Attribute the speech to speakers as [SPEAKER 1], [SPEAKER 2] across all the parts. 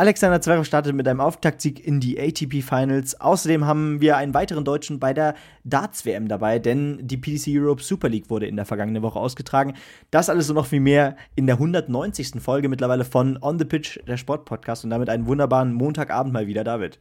[SPEAKER 1] Alexander Zverev startet mit einem Auftaktsieg in die ATP Finals. Außerdem haben wir einen weiteren Deutschen bei der Darts WM dabei, denn die PDC Europe Super League wurde in der vergangenen Woche ausgetragen. Das alles und noch viel mehr in der 190. Folge mittlerweile von On the Pitch, der Sportpodcast und damit einen wunderbaren Montagabend mal wieder, David.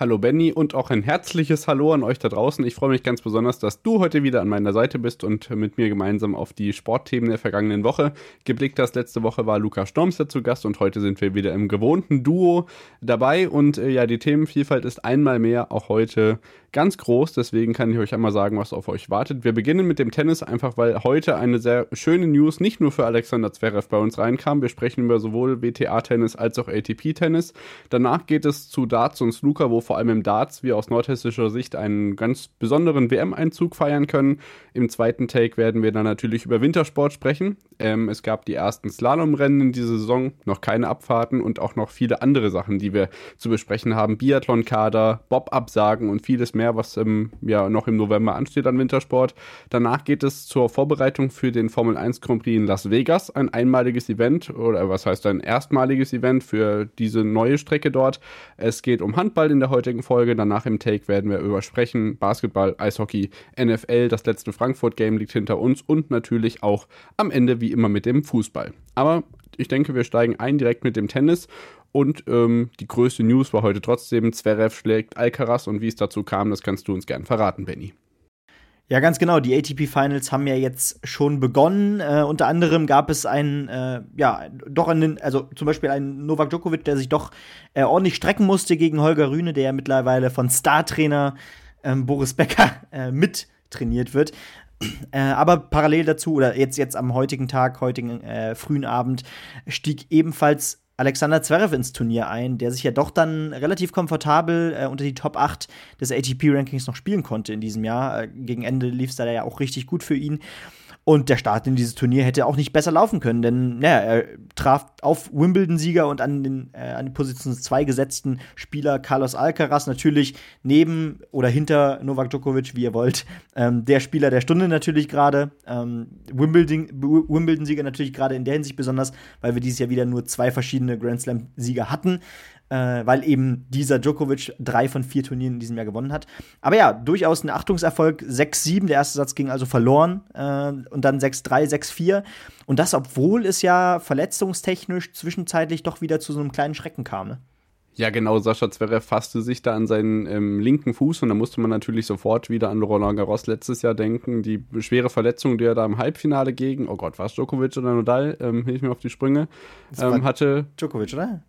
[SPEAKER 2] Hallo Benny und auch ein herzliches Hallo an euch da draußen. Ich freue mich ganz besonders, dass du heute wieder an meiner Seite bist und mit mir gemeinsam auf die Sportthemen der vergangenen Woche geblickt hast. Letzte Woche war Luca Stormster zu Gast und heute sind wir wieder im gewohnten Duo dabei. Und äh, ja, die Themenvielfalt ist einmal mehr auch heute ganz groß. Deswegen kann ich euch einmal sagen, was auf euch wartet. Wir beginnen mit dem Tennis, einfach weil heute eine sehr schöne News nicht nur für Alexander Zverev bei uns reinkam. Wir sprechen über sowohl WTA-Tennis als auch ATP-Tennis. Danach geht es zu Darts und Snooker, wo vor allem im Darts wir aus nordhessischer Sicht einen ganz besonderen WM-Einzug feiern können. Im zweiten Take werden wir dann natürlich über Wintersport sprechen. Ähm, es gab die ersten Slalomrennen in dieser Saison, noch keine Abfahrten und auch noch viele andere Sachen, die wir zu besprechen haben. Biathlon-Kader, Bob-Absagen und vieles mehr was ähm, ja noch im November ansteht an Wintersport. Danach geht es zur Vorbereitung für den Formel 1 Grand Prix in Las Vegas, ein einmaliges Event oder was heißt ein erstmaliges Event für diese neue Strecke dort. Es geht um Handball in der heutigen Folge. Danach im Take werden wir über sprechen. Basketball, Eishockey, NFL, das letzte Frankfurt Game liegt hinter uns und natürlich auch am Ende wie immer mit dem Fußball. Aber ich denke, wir steigen ein direkt mit dem Tennis und ähm, die größte News war heute trotzdem, Zverev schlägt Alcaraz und wie es dazu kam, das kannst du uns gern verraten, Benny.
[SPEAKER 1] Ja, ganz genau. Die ATP Finals haben ja jetzt schon begonnen. Äh, unter anderem gab es einen, äh, ja, doch einen, also zum Beispiel einen Novak Djokovic, der sich doch äh, ordentlich strecken musste gegen Holger Rühne, der ja mittlerweile von Star-Trainer ähm, Boris Becker äh, mit trainiert wird. Äh, aber parallel dazu, oder jetzt, jetzt am heutigen Tag, heutigen äh, frühen Abend, stieg ebenfalls Alexander Zverev ins Turnier ein, der sich ja doch dann relativ komfortabel äh, unter die Top 8 des ATP-Rankings noch spielen konnte in diesem Jahr. Äh, gegen Ende lief es da ja auch richtig gut für ihn. Und der Start in dieses Turnier hätte auch nicht besser laufen können, denn naja, er traf auf Wimbledon-Sieger und an, den, äh, an die Position 2 gesetzten Spieler Carlos Alcaraz natürlich neben oder hinter Novak Djokovic, wie ihr wollt. Ähm, der Spieler der Stunde natürlich gerade. Ähm, Wimbledon-Sieger natürlich gerade in der Hinsicht besonders, weil wir dieses Jahr wieder nur zwei verschiedene Grand Slam-Sieger hatten äh, weil eben dieser Djokovic drei von vier Turnieren in diesem Jahr gewonnen hat. Aber ja, durchaus ein Achtungserfolg. 6-7, der erste Satz ging also verloren äh, und dann 6-3, 6-4. Und das, obwohl es ja verletzungstechnisch zwischenzeitlich doch wieder zu so einem kleinen Schrecken kam. Ne?
[SPEAKER 2] Ja, genau, Sascha Zverev fasste sich da an seinen ähm, linken Fuß und da musste man natürlich sofort wieder an Roland Garros letztes Jahr denken. Die schwere Verletzung, die er da im Halbfinale gegen, oh Gott, war es Djokovic oder Nadal, ähm, hilf mir auf die Sprünge, ähm, hatte.
[SPEAKER 1] Djokovic, oder?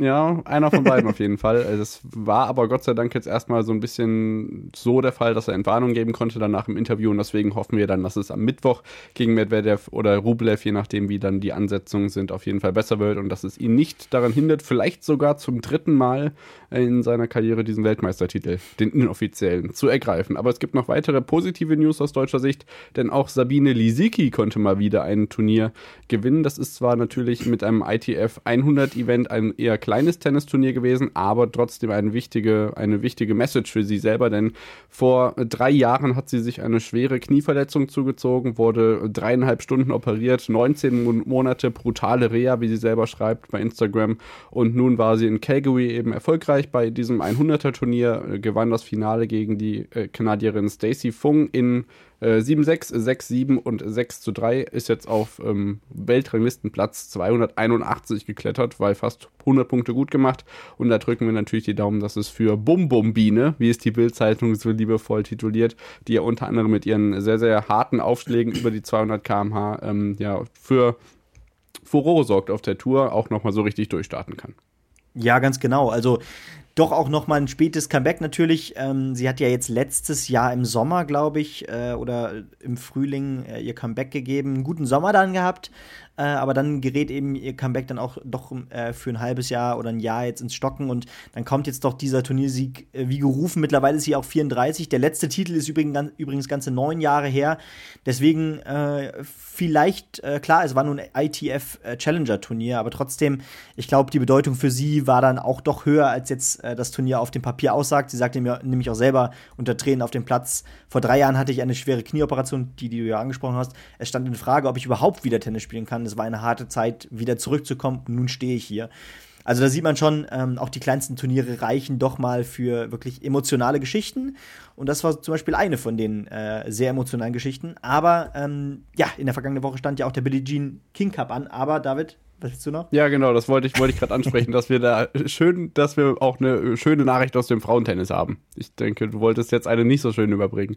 [SPEAKER 2] Ja, einer von beiden auf jeden Fall. Es war aber Gott sei Dank jetzt erstmal so ein bisschen so der Fall, dass er Entwarnung geben konnte danach im Interview und deswegen hoffen wir dann, dass es am Mittwoch gegen Medvedev oder Rublev, je nachdem wie dann die Ansetzungen sind, auf jeden Fall besser wird und dass es ihn nicht daran hindert, vielleicht sogar zum dritten Mal in seiner Karriere diesen Weltmeistertitel, den inoffiziellen, zu ergreifen. Aber es gibt noch weitere positive News aus deutscher Sicht, denn auch Sabine Lisicki konnte mal wieder ein Turnier gewinnen. Das ist zwar natürlich mit einem ITF 100 Event ein eher kleines Tennisturnier gewesen, aber trotzdem eine wichtige, eine wichtige Message für sie selber, denn vor drei Jahren hat sie sich eine schwere Knieverletzung zugezogen, wurde dreieinhalb Stunden operiert, 19 Monate brutale Reha, wie sie selber schreibt bei Instagram. Und nun war sie in Calgary eben erfolgreich bei diesem 100er Turnier, gewann das Finale gegen die äh, Kanadierin Stacey Fung in 7-6, äh, 6-7 und 6 zu 3 ist jetzt auf ähm, Weltranglistenplatz 281 geklettert, weil fast 100 Punkte gut gemacht. Und da drücken wir natürlich die Daumen, dass es für Bum Bum Biene, wie es die Bildzeitung so liebevoll tituliert, die ja unter anderem mit ihren sehr, sehr harten Aufschlägen über die 200 km/h ähm, ja, für Furore sorgt auf der Tour, auch nochmal so richtig durchstarten kann.
[SPEAKER 1] Ja, ganz genau. Also doch auch noch mal ein spätes Comeback natürlich. Ähm, sie hat ja jetzt letztes Jahr im Sommer, glaube ich, äh, oder im Frühling äh, ihr Comeback gegeben. Einen guten Sommer dann gehabt. Äh, aber dann gerät eben ihr Comeback dann auch doch äh, für ein halbes Jahr oder ein Jahr jetzt ins Stocken und dann kommt jetzt doch dieser Turniersieg äh, wie gerufen. Mittlerweile ist sie auch 34. Der letzte Titel ist übrigens, übrigens ganze neun Jahre her. Deswegen äh, vielleicht, äh, klar, es war nun ein ITF äh, Challenger Turnier, aber trotzdem, ich glaube, die Bedeutung für sie war dann auch doch höher, als jetzt das Turnier auf dem Papier aussagt. Sie sagte mir nämlich auch selber unter Tränen auf dem Platz, vor drei Jahren hatte ich eine schwere Knieoperation, die, die du ja angesprochen hast. Es stand in Frage, ob ich überhaupt wieder Tennis spielen kann es war eine harte Zeit, wieder zurückzukommen. Nun stehe ich hier. Also da sieht man schon, ähm, auch die kleinsten Turniere reichen doch mal für wirklich emotionale Geschichten. Und das war zum Beispiel eine von den äh, sehr emotionalen Geschichten. Aber ähm, ja, in der vergangenen Woche stand ja auch der Billie Jean King Cup an. Aber David, was willst du noch?
[SPEAKER 2] Ja, genau, das wollte ich, wollte ich gerade ansprechen, dass wir da schön, dass wir auch eine schöne Nachricht aus dem Frauentennis haben. Ich denke, du wolltest jetzt eine nicht so schön überbringen.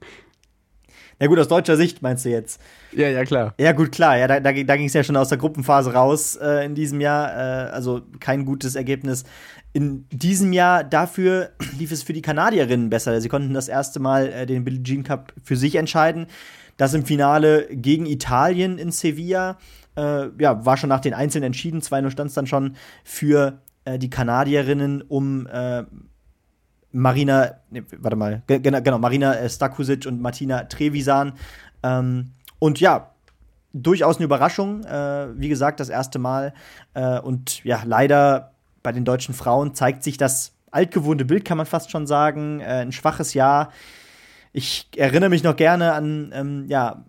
[SPEAKER 1] Ja gut, aus deutscher Sicht meinst du jetzt?
[SPEAKER 2] Ja, ja, klar.
[SPEAKER 1] Ja, gut, klar. Ja, da, da, da ging es ja schon aus der Gruppenphase raus äh, in diesem Jahr. Äh, also kein gutes Ergebnis. In diesem Jahr dafür lief es für die Kanadierinnen besser. Sie konnten das erste Mal äh, den Billie Jean Cup für sich entscheiden. Das im Finale gegen Italien in Sevilla. Äh, ja, war schon nach den Einzelnen entschieden. 2-0 stand es dann schon für äh, die Kanadierinnen um äh, Marina, nee, warte mal, genau, genau Marina äh, Stakusic und Martina Trevisan. Ähm, und ja, durchaus eine Überraschung. Äh, wie gesagt, das erste Mal. Äh, und ja, leider bei den deutschen Frauen zeigt sich das altgewohnte Bild, kann man fast schon sagen. Äh, ein schwaches Jahr. Ich erinnere mich noch gerne an, ähm, ja,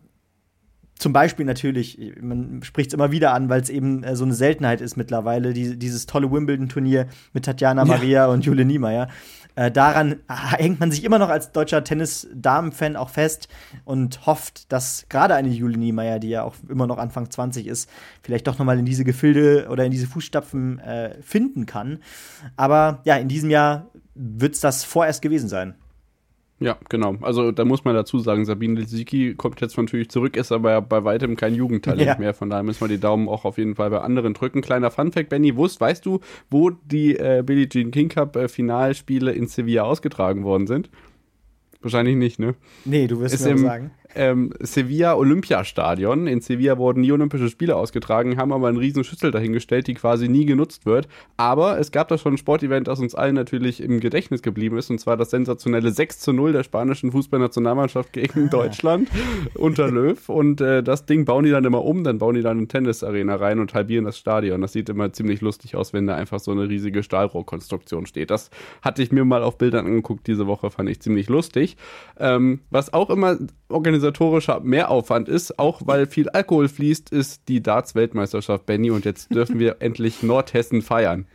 [SPEAKER 1] zum Beispiel natürlich, man spricht es immer wieder an, weil es eben äh, so eine Seltenheit ist mittlerweile, die, dieses tolle Wimbledon-Turnier mit Tatjana Maria ja. und Jule Niemeyer. Äh, daran hängt man sich immer noch als deutscher Tennis-Damen-Fan auch fest und hofft, dass gerade eine Julie Niemeyer, die ja auch immer noch Anfang 20 ist, vielleicht doch nochmal in diese Gefilde oder in diese Fußstapfen äh, finden kann. Aber ja, in diesem Jahr wird es das vorerst gewesen sein.
[SPEAKER 2] Ja, genau. Also da muss man dazu sagen, Sabine Lisicki kommt jetzt natürlich zurück, ist aber bei weitem kein Jugendtalent ja. mehr. Von daher müssen wir die Daumen auch auf jeden Fall bei anderen drücken. Kleiner Funfact, Benny, wusst, weißt du, wo die äh, Billie Jean King Cup äh, Finalspiele in Sevilla ausgetragen worden sind? Wahrscheinlich nicht, ne?
[SPEAKER 1] Nee, du wirst es mir im, sagen
[SPEAKER 2] ähm, Sevilla Olympiastadion. In Sevilla wurden nie Olympische Spiele ausgetragen, haben aber einen riesen Schüssel dahingestellt, die quasi nie genutzt wird. Aber es gab da schon ein Sportevent, das uns allen natürlich im Gedächtnis geblieben ist, und zwar das sensationelle 6 zu 0 der spanischen Fußballnationalmannschaft gegen ah. Deutschland unter Löw. Und äh, das Ding bauen die dann immer um, dann bauen die dann eine Tennisarena rein und halbieren das Stadion. Das sieht immer ziemlich lustig aus, wenn da einfach so eine riesige Stahlrohrkonstruktion steht. Das hatte ich mir mal auf Bildern angeguckt diese Woche, fand ich ziemlich lustig. Ähm, was auch immer organisatorischer Mehraufwand ist, auch weil viel Alkohol fließt, ist die Darts-Weltmeisterschaft, Benny. Und jetzt dürfen wir endlich Nordhessen feiern.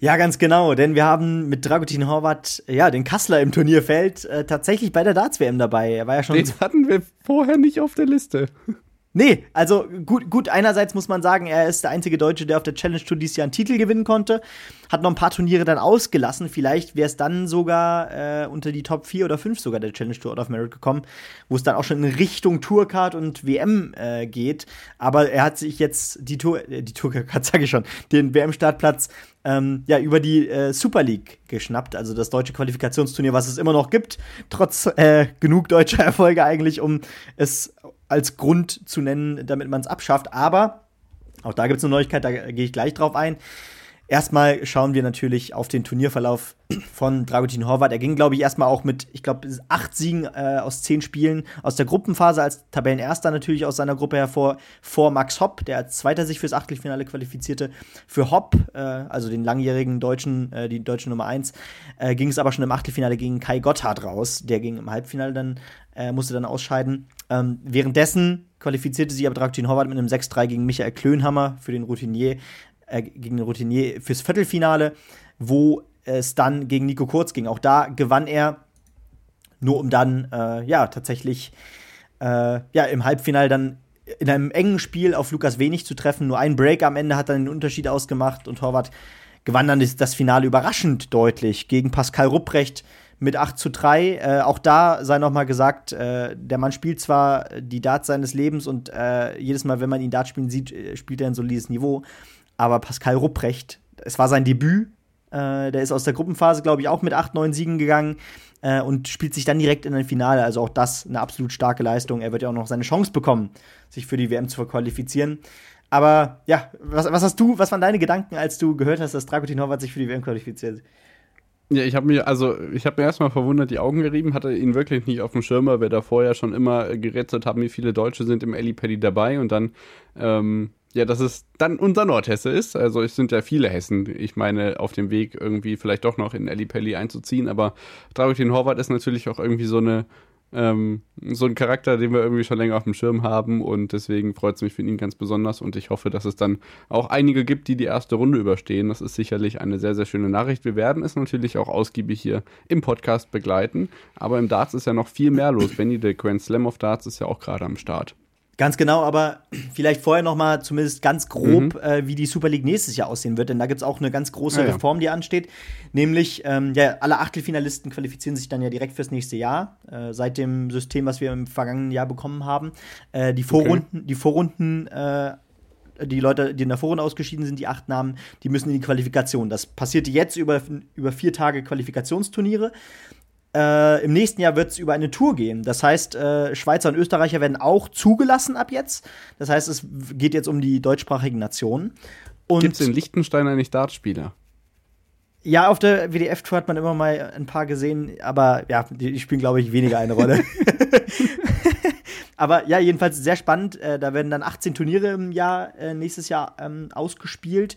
[SPEAKER 1] Ja, ganz genau, denn wir haben mit Dragutin Horvath, ja, den Kassler im Turnierfeld äh, tatsächlich bei der Darts-WM dabei. Er war ja schon.
[SPEAKER 2] Den hatten wir vorher nicht auf der Liste.
[SPEAKER 1] Nee, also gut, gut, einerseits muss man sagen, er ist der einzige Deutsche, der auf der Challenge Tour dieses Jahr einen Titel gewinnen konnte. Hat noch ein paar Turniere dann ausgelassen. Vielleicht wäre es dann sogar äh, unter die Top 4 oder 5 sogar der Challenge Tour of Merit gekommen, wo es dann auch schon in Richtung Tourcard und WM äh, geht. Aber er hat sich jetzt die Tour, äh, die Tourcard, sage ich schon, den WM-Startplatz ähm, ja, über die äh, Super League geschnappt, also das deutsche Qualifikationsturnier, was es immer noch gibt, trotz äh, genug deutscher Erfolge eigentlich, um es als Grund zu nennen, damit man es abschafft. Aber auch da gibt es eine Neuigkeit, da gehe ich gleich drauf ein. Erstmal schauen wir natürlich auf den Turnierverlauf von Dragutin Horvath. Er ging, glaube ich, erstmal auch mit, ich glaube, acht Siegen äh, aus zehn Spielen aus der Gruppenphase als Tabellenerster natürlich aus seiner Gruppe hervor, vor Max Hopp, der als Zweiter sich fürs Achtelfinale qualifizierte. Für Hopp, äh, also den langjährigen Deutschen, äh, die deutsche Nummer eins, äh, ging es aber schon im Achtelfinale gegen Kai Gotthard raus. Der ging im Halbfinale dann, äh, musste dann ausscheiden. Ähm, währenddessen qualifizierte sich aber Dragutin Horvath mit einem 6-3 gegen Michael Klönhammer für den Routinier äh, gegen den Routinier fürs Viertelfinale, wo es dann gegen Nico Kurz ging. Auch da gewann er, nur um dann äh, ja tatsächlich äh, ja im Halbfinale dann in einem engen Spiel auf Lukas Wenig zu treffen. Nur ein Break am Ende hat dann den Unterschied ausgemacht und Horvath gewann dann das Finale überraschend deutlich gegen Pascal Rupprecht mit 8 zu 3. Äh, auch da sei noch mal gesagt, äh, der Mann spielt zwar die Darts seines Lebens und äh, jedes Mal, wenn man ihn Darts spielen sieht, äh, spielt er ein solides Niveau. Aber Pascal Rupprecht, es war sein Debüt. Äh, der ist aus der Gruppenphase, glaube ich, auch mit 8, 9 Siegen gegangen äh, und spielt sich dann direkt in ein Finale. Also auch das eine absolut starke Leistung. Er wird ja auch noch seine Chance bekommen, sich für die WM zu qualifizieren. Aber ja, was, was hast du, was waren deine Gedanken, als du gehört hast, dass Dragutin Horvath sich für die WM qualifiziert?
[SPEAKER 2] Ja, ich habe mir, also ich habe mir erstmal verwundert die Augen gerieben, hatte ihn wirklich nicht auf dem Schirm, weil wir da vorher schon immer gerätselt haben, wie viele Deutsche sind im Paddy dabei und dann, ähm, ja, dass es dann unser Nordhesse ist. Also es sind ja viele Hessen, ich meine, auf dem Weg irgendwie vielleicht doch noch in Pelli einzuziehen, aber Dragutin Horvath ist natürlich auch irgendwie so eine ähm, so ein Charakter, den wir irgendwie schon länger auf dem Schirm haben und deswegen freut es mich für ihn ganz besonders und ich hoffe, dass es dann auch einige gibt, die die erste Runde überstehen. Das ist sicherlich eine sehr, sehr schöne Nachricht. Wir werden es natürlich auch ausgiebig hier im Podcast begleiten, aber im Darts ist ja noch viel mehr los. Benny, der Grand Slam of Darts ist ja auch gerade am Start.
[SPEAKER 1] Ganz genau, aber vielleicht vorher noch mal zumindest ganz grob, mhm. äh, wie die Super League nächstes Jahr aussehen wird, denn da gibt es auch eine ganz große ja, ja. Reform, die ansteht. Nämlich, ähm, ja, alle Achtelfinalisten qualifizieren sich dann ja direkt fürs nächste Jahr, äh, seit dem System, was wir im vergangenen Jahr bekommen haben. Äh, die Vorrunden, okay. die Vorrunden äh, die Leute, die in der Vorrunde ausgeschieden sind, die acht Namen, die müssen in die Qualifikation. Das passierte jetzt über, über vier Tage Qualifikationsturniere. Äh, Im nächsten Jahr wird es über eine Tour gehen. Das heißt, äh, Schweizer und Österreicher werden auch zugelassen ab jetzt. Das heißt, es geht jetzt um die deutschsprachigen Nationen.
[SPEAKER 2] Gibt es in Liechtenstein eigentlich Dartspieler?
[SPEAKER 1] Ja, auf der WDF-Tour hat man immer mal ein paar gesehen, aber ja, die, die spielen, glaube ich, weniger eine Rolle. aber ja, jedenfalls sehr spannend. Äh, da werden dann 18 Turniere im Jahr, äh, nächstes Jahr ähm, ausgespielt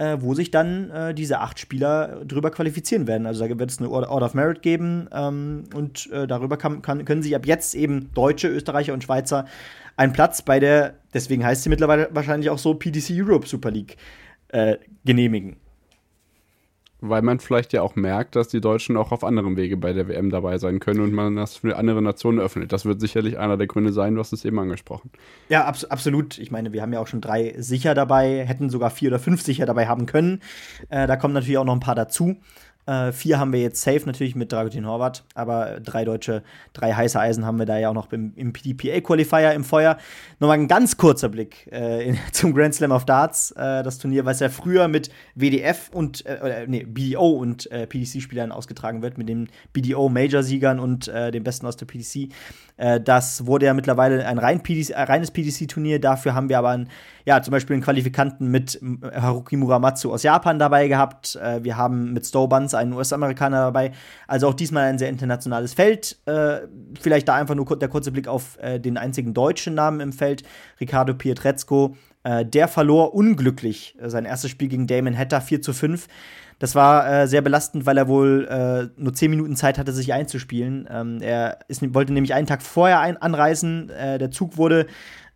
[SPEAKER 1] äh, wo sich dann äh, diese acht Spieler drüber qualifizieren werden. Also da wird es eine Order of Merit geben ähm, und äh, darüber kann, kann, können sich ab jetzt eben Deutsche, Österreicher und Schweizer einen Platz bei der, deswegen heißt sie mittlerweile wahrscheinlich auch so PDC Europe Super League äh, genehmigen
[SPEAKER 2] weil man vielleicht ja auch merkt, dass die Deutschen auch auf anderem Wege bei der WM dabei sein können und man das für andere Nationen öffnet. Das wird sicherlich einer der Gründe sein, du hast es eben angesprochen.
[SPEAKER 1] Ja, abs absolut. Ich meine, wir haben ja auch schon drei sicher dabei, hätten sogar vier oder fünf sicher dabei haben können. Äh, da kommen natürlich auch noch ein paar dazu. Äh, vier haben wir jetzt safe natürlich mit Dragutin Horvath, aber drei deutsche, drei heiße Eisen haben wir da ja auch noch im, im PDPA-Qualifier im Feuer. Nochmal ein ganz kurzer Blick äh, in, zum Grand Slam of Darts, äh, das Turnier, was ja früher mit WDF und, äh, nee, BDO und äh, PDC-Spielern ausgetragen wird, mit den BDO-Major-Siegern und äh, dem Besten aus der PDC. das wurde ja mittlerweile ein rein PDC, reines PDC-Turnier, dafür haben wir aber ein ja, zum Beispiel einen Qualifikanten mit Haruki Muramatsu aus Japan dabei gehabt. Wir haben mit Stowe Buns einen US-Amerikaner dabei. Also auch diesmal ein sehr internationales Feld. Äh, vielleicht da einfach nur der kurze Blick auf äh, den einzigen deutschen Namen im Feld, Ricardo Pietrezco. Äh, der verlor unglücklich äh, sein erstes Spiel gegen Damon Hatter 4 zu 5. Das war äh, sehr belastend, weil er wohl äh, nur 10 Minuten Zeit hatte, sich einzuspielen. Ähm, er ist, wollte nämlich einen Tag vorher ein anreisen. Äh, der Zug wurde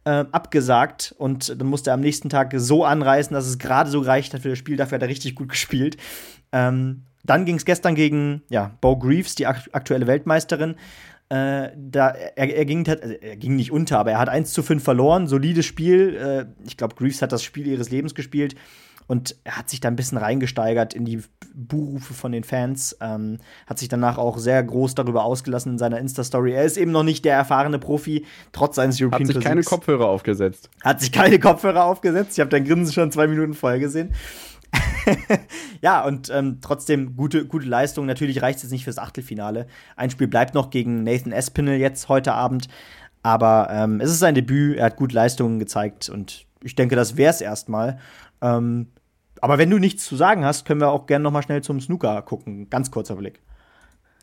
[SPEAKER 1] äh, abgesagt und dann musste er am nächsten Tag so anreißen, dass es gerade so gereicht hat für das Spiel. Dafür hat er richtig gut gespielt. Ähm, dann ging es gestern gegen ja, Bo Greaves, die aktuelle Weltmeisterin. Äh, da, er, er, ging, also er ging nicht unter, aber er hat 1 zu 5 verloren. Solides Spiel. Äh, ich glaube, Greaves hat das Spiel ihres Lebens gespielt. Und er hat sich da ein bisschen reingesteigert in die Buhrufe von den Fans. Ähm, hat sich danach auch sehr groß darüber ausgelassen in seiner Insta-Story. Er ist eben noch nicht der erfahrene Profi, trotz seines
[SPEAKER 2] European Hat sich keine Kopfhörer aufgesetzt.
[SPEAKER 1] Hat sich keine Kopfhörer aufgesetzt. Ich habe dein Grinsen schon zwei Minuten vorher gesehen. ja, und ähm, trotzdem gute, gute Leistung. Natürlich reicht es jetzt nicht fürs Achtelfinale. Ein Spiel bleibt noch gegen Nathan Espinel jetzt heute Abend. Aber ähm, es ist sein Debüt. Er hat gute Leistungen gezeigt und ich denke, das wäre es erstmal. Ähm, aber wenn du nichts zu sagen hast, können wir auch gerne noch mal schnell zum Snooker gucken. Ganz kurzer Blick.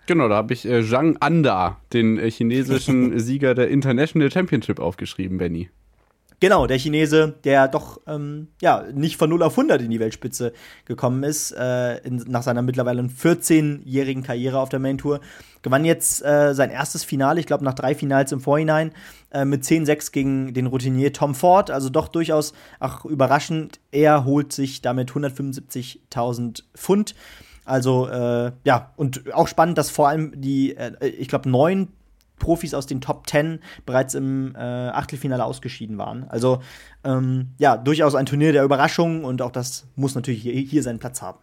[SPEAKER 2] Genau, da habe ich äh, Zhang Anda, den äh, chinesischen Sieger der International Championship, aufgeschrieben, Benny.
[SPEAKER 1] Genau, der Chinese, der doch ähm, ja nicht von 0 auf 100 in die Weltspitze gekommen ist, äh, in, nach seiner mittlerweile 14-jährigen Karriere auf der Main Tour, gewann jetzt äh, sein erstes Finale, ich glaube nach drei Finals im Vorhinein, äh, mit 10-6 gegen den Routinier Tom Ford, also doch durchaus auch überraschend. Er holt sich damit 175.000 Pfund. Also äh, ja, und auch spannend, dass vor allem die, äh, ich glaube, neun Profis aus den Top 10 bereits im äh, Achtelfinale ausgeschieden waren. Also ähm, ja, durchaus ein Turnier der Überraschung und auch das muss natürlich hier, hier seinen Platz haben.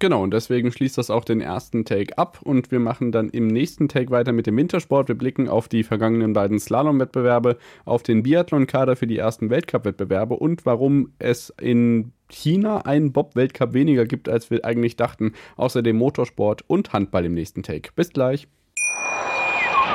[SPEAKER 2] Genau, und deswegen schließt das auch den ersten Take ab und wir machen dann im nächsten Take weiter mit dem Wintersport. Wir blicken auf die vergangenen beiden Slalom-Wettbewerbe, auf den Biathlon-Kader für die ersten Weltcup-Wettbewerbe und warum es in China einen Bob-Weltcup weniger gibt, als wir eigentlich dachten. Außerdem Motorsport und Handball im nächsten Take. Bis gleich.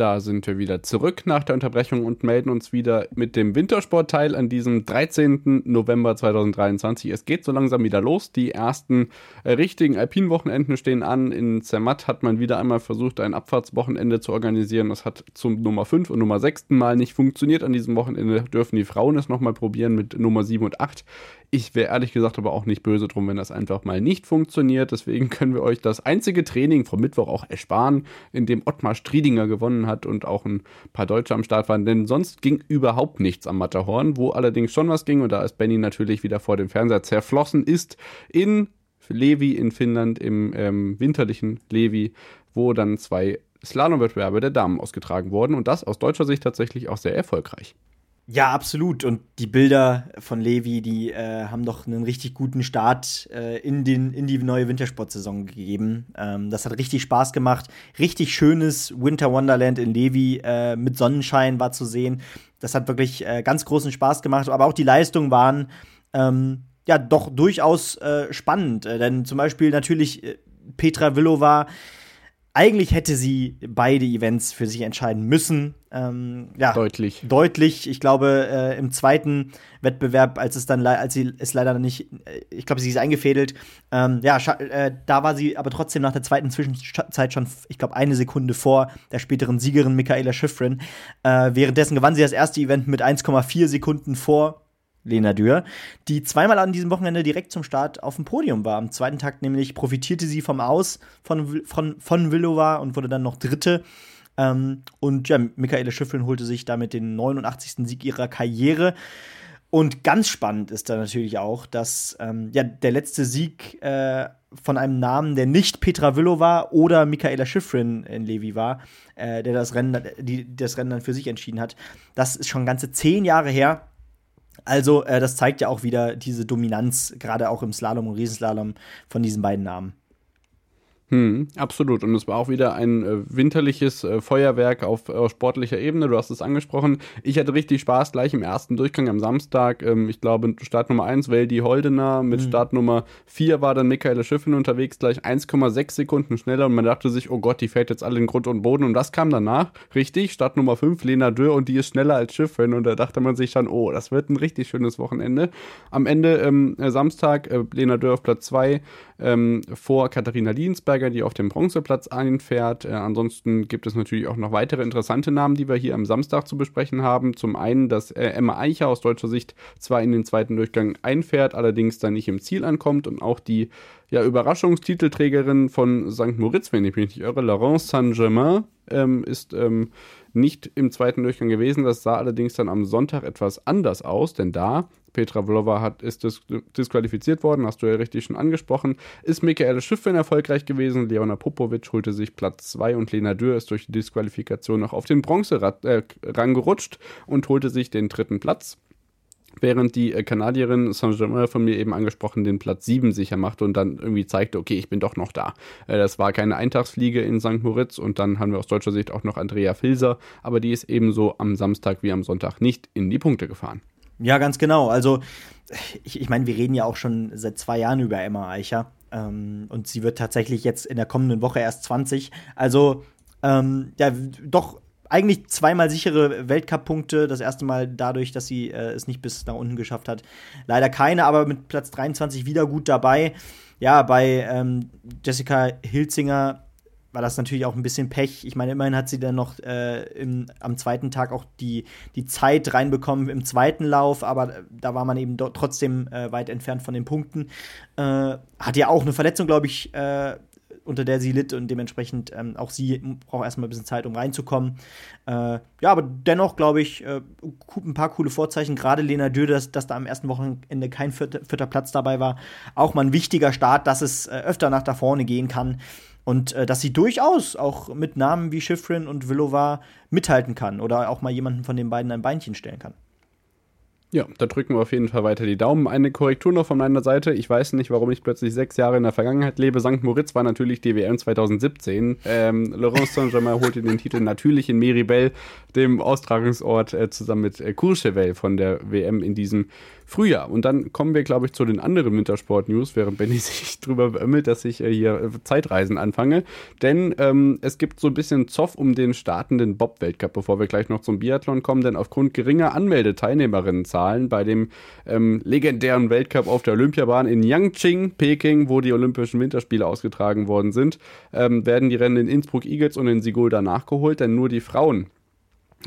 [SPEAKER 2] Da sind wir wieder zurück nach der Unterbrechung und melden uns wieder mit dem Wintersportteil an diesem 13. November 2023. Es geht so langsam wieder los. Die ersten äh, richtigen Alpinwochenenden stehen an. In Zermatt hat man wieder einmal versucht, ein Abfahrtswochenende zu organisieren. Das hat zum Nummer 5 und Nummer 6. Mal nicht funktioniert. An diesem Wochenende dürfen die Frauen es nochmal probieren mit Nummer 7 und 8. Ich wäre ehrlich gesagt aber auch nicht böse drum, wenn das einfach mal nicht funktioniert. Deswegen können wir euch das einzige Training vom Mittwoch auch ersparen, in dem Ottmar Striedinger gewonnen hat und auch ein paar Deutsche am Start waren. Denn sonst ging überhaupt nichts am Matterhorn, wo allerdings schon was ging. Und da ist Benny natürlich wieder vor dem Fernseher zerflossen ist in Levi in Finnland, im ähm, winterlichen Levi, wo dann zwei Slalomwettbewerbe der Damen ausgetragen wurden. Und das aus deutscher Sicht tatsächlich auch sehr erfolgreich.
[SPEAKER 1] Ja, absolut. Und die Bilder von Levi, die äh, haben doch einen richtig guten Start äh, in, den, in die neue Wintersportsaison gegeben. Ähm, das hat richtig Spaß gemacht. Richtig schönes Winter Wonderland in Levi äh, mit Sonnenschein war zu sehen. Das hat wirklich äh, ganz großen Spaß gemacht. Aber auch die Leistungen waren ähm, ja doch durchaus äh, spannend. Äh, denn zum Beispiel natürlich Petra Villova eigentlich hätte sie beide Events für sich entscheiden müssen. Ähm, ja,
[SPEAKER 2] deutlich.
[SPEAKER 1] Deutlich. Ich glaube, äh, im zweiten Wettbewerb, als es dann, als sie es leider nicht, äh, ich glaube, sie ist eingefädelt. Ähm, ja, äh, da war sie aber trotzdem nach der zweiten Zwischenzeit schon, ich glaube, eine Sekunde vor der späteren Siegerin Michaela Schifrin. Äh, währenddessen gewann sie das erste Event mit 1,4 Sekunden vor Lena Dürr, die zweimal an diesem Wochenende direkt zum Start auf dem Podium war. Am zweiten Tag nämlich profitierte sie vom Aus von, von, von Villova und wurde dann noch Dritte. Ähm, und ja, Michaela Schifflin holte sich damit den 89. Sieg ihrer Karriere. Und ganz spannend ist da natürlich auch, dass ähm, ja, der letzte Sieg äh, von einem Namen, der nicht Petra Villova oder Michaela Schifrin in Levi war, äh, der das Rennen, die, das Rennen dann für sich entschieden hat. Das ist schon ganze zehn Jahre her. Also, äh, das zeigt ja auch wieder diese Dominanz, gerade auch im Slalom und Riesenslalom von diesen beiden Namen.
[SPEAKER 2] Hm, absolut. Und es war auch wieder ein äh, winterliches äh, Feuerwerk auf äh, sportlicher Ebene. Du hast es angesprochen. Ich hatte richtig Spaß gleich im ersten Durchgang am Samstag. Ähm, ich glaube, Start Nummer 1 Weldi Holdener. Mit mhm. Start Nummer 4 war dann Michaela Schiffen unterwegs, gleich 1,6 Sekunden schneller. Und man dachte sich, oh Gott, die fährt jetzt alle in Grund und Boden. Und das kam danach. Richtig. Start Nummer 5, Lena Dürr. Und die ist schneller als Schiffen. Und da dachte man sich dann, oh, das wird ein richtig schönes Wochenende. Am Ende ähm, Samstag, äh, Lena Dürr auf Platz 2 ähm, vor Katharina Liensberger, die auf dem Bronzeplatz einfährt. Äh, ansonsten gibt es natürlich auch noch weitere interessante Namen, die wir hier am Samstag zu besprechen haben. Zum einen, dass äh, Emma Eicher aus deutscher Sicht zwar in den zweiten Durchgang einfährt, allerdings dann nicht im Ziel ankommt und auch die ja, Überraschungstitelträgerin von St. Moritz, wenn ich mich nicht irre, Laurence Saint-Germain, ähm, ist ähm, nicht im zweiten Durchgang gewesen. Das sah allerdings dann am Sonntag etwas anders aus, denn da Petra Vlova hat, ist dis disqualifiziert worden, hast du ja richtig schon angesprochen. Ist Michaela Schiffrin erfolgreich gewesen, Leona Popovic holte sich Platz 2 und Lena Dürr ist durch die Disqualifikation noch auf den Bronzerang äh, gerutscht und holte sich den dritten Platz. Während die äh, Kanadierin Saint-Germain von mir eben angesprochen den Platz 7 sicher machte und dann irgendwie zeigte, okay, ich bin doch noch da. Äh, das war keine Eintagsfliege in St. Moritz und dann haben wir aus deutscher Sicht auch noch Andrea Filser, aber die ist ebenso am Samstag wie am Sonntag nicht in die Punkte gefahren.
[SPEAKER 1] Ja, ganz genau. Also, ich, ich meine, wir reden ja auch schon seit zwei Jahren über Emma Eicher. Ähm, und sie wird tatsächlich jetzt in der kommenden Woche erst 20. Also, ähm, ja, doch eigentlich zweimal sichere Weltcup-Punkte. Das erste Mal dadurch, dass sie äh, es nicht bis nach unten geschafft hat. Leider keine, aber mit Platz 23 wieder gut dabei. Ja, bei ähm, Jessica Hilzinger war das natürlich auch ein bisschen Pech. Ich meine, immerhin hat sie dann noch äh, im, am zweiten Tag auch die, die Zeit reinbekommen im zweiten Lauf, aber da war man eben trotzdem äh, weit entfernt von den Punkten. Äh, hat ja auch eine Verletzung, glaube ich, äh, unter der sie litt und dementsprechend ähm, auch sie braucht erstmal ein bisschen Zeit, um reinzukommen. Äh, ja, aber dennoch glaube ich, äh, ein paar coole Vorzeichen. Gerade Lena Dürr, dass, dass da am ersten Wochenende kein vierter, vierter Platz dabei war. Auch mal ein wichtiger Start, dass es äh, öfter nach da vorne gehen kann. Und äh, dass sie durchaus auch mit Namen wie Schifrin und Villova mithalten kann oder auch mal jemanden von den beiden ein Beinchen stellen kann.
[SPEAKER 2] Ja, da drücken wir auf jeden Fall weiter die Daumen. Eine Korrektur noch von meiner Seite. Ich weiß nicht, warum ich plötzlich sechs Jahre in der Vergangenheit lebe. St. Moritz war natürlich die WM 2017. Ähm, Laurence Saint-Germain holte den Titel natürlich in Meribel, dem Austragungsort, äh, zusammen mit äh, Courchevel von der WM in diesem Frühjahr. Und dann kommen wir, glaube ich, zu den anderen Wintersport-News, während Benny sich drüber beömmelt, dass ich äh, hier äh, Zeitreisen anfange. Denn ähm, es gibt so ein bisschen Zoff um den startenden Bob-Weltcup, bevor wir gleich noch zum Biathlon kommen. Denn aufgrund geringer Anmeldeteilnehmerinnenzahlen bei dem ähm, legendären Weltcup auf der Olympiabahn in Yangqing, Peking, wo die Olympischen Winterspiele ausgetragen worden sind, ähm, werden die Rennen in Innsbruck Eagles und in Sigulda nachgeholt, denn nur die Frauen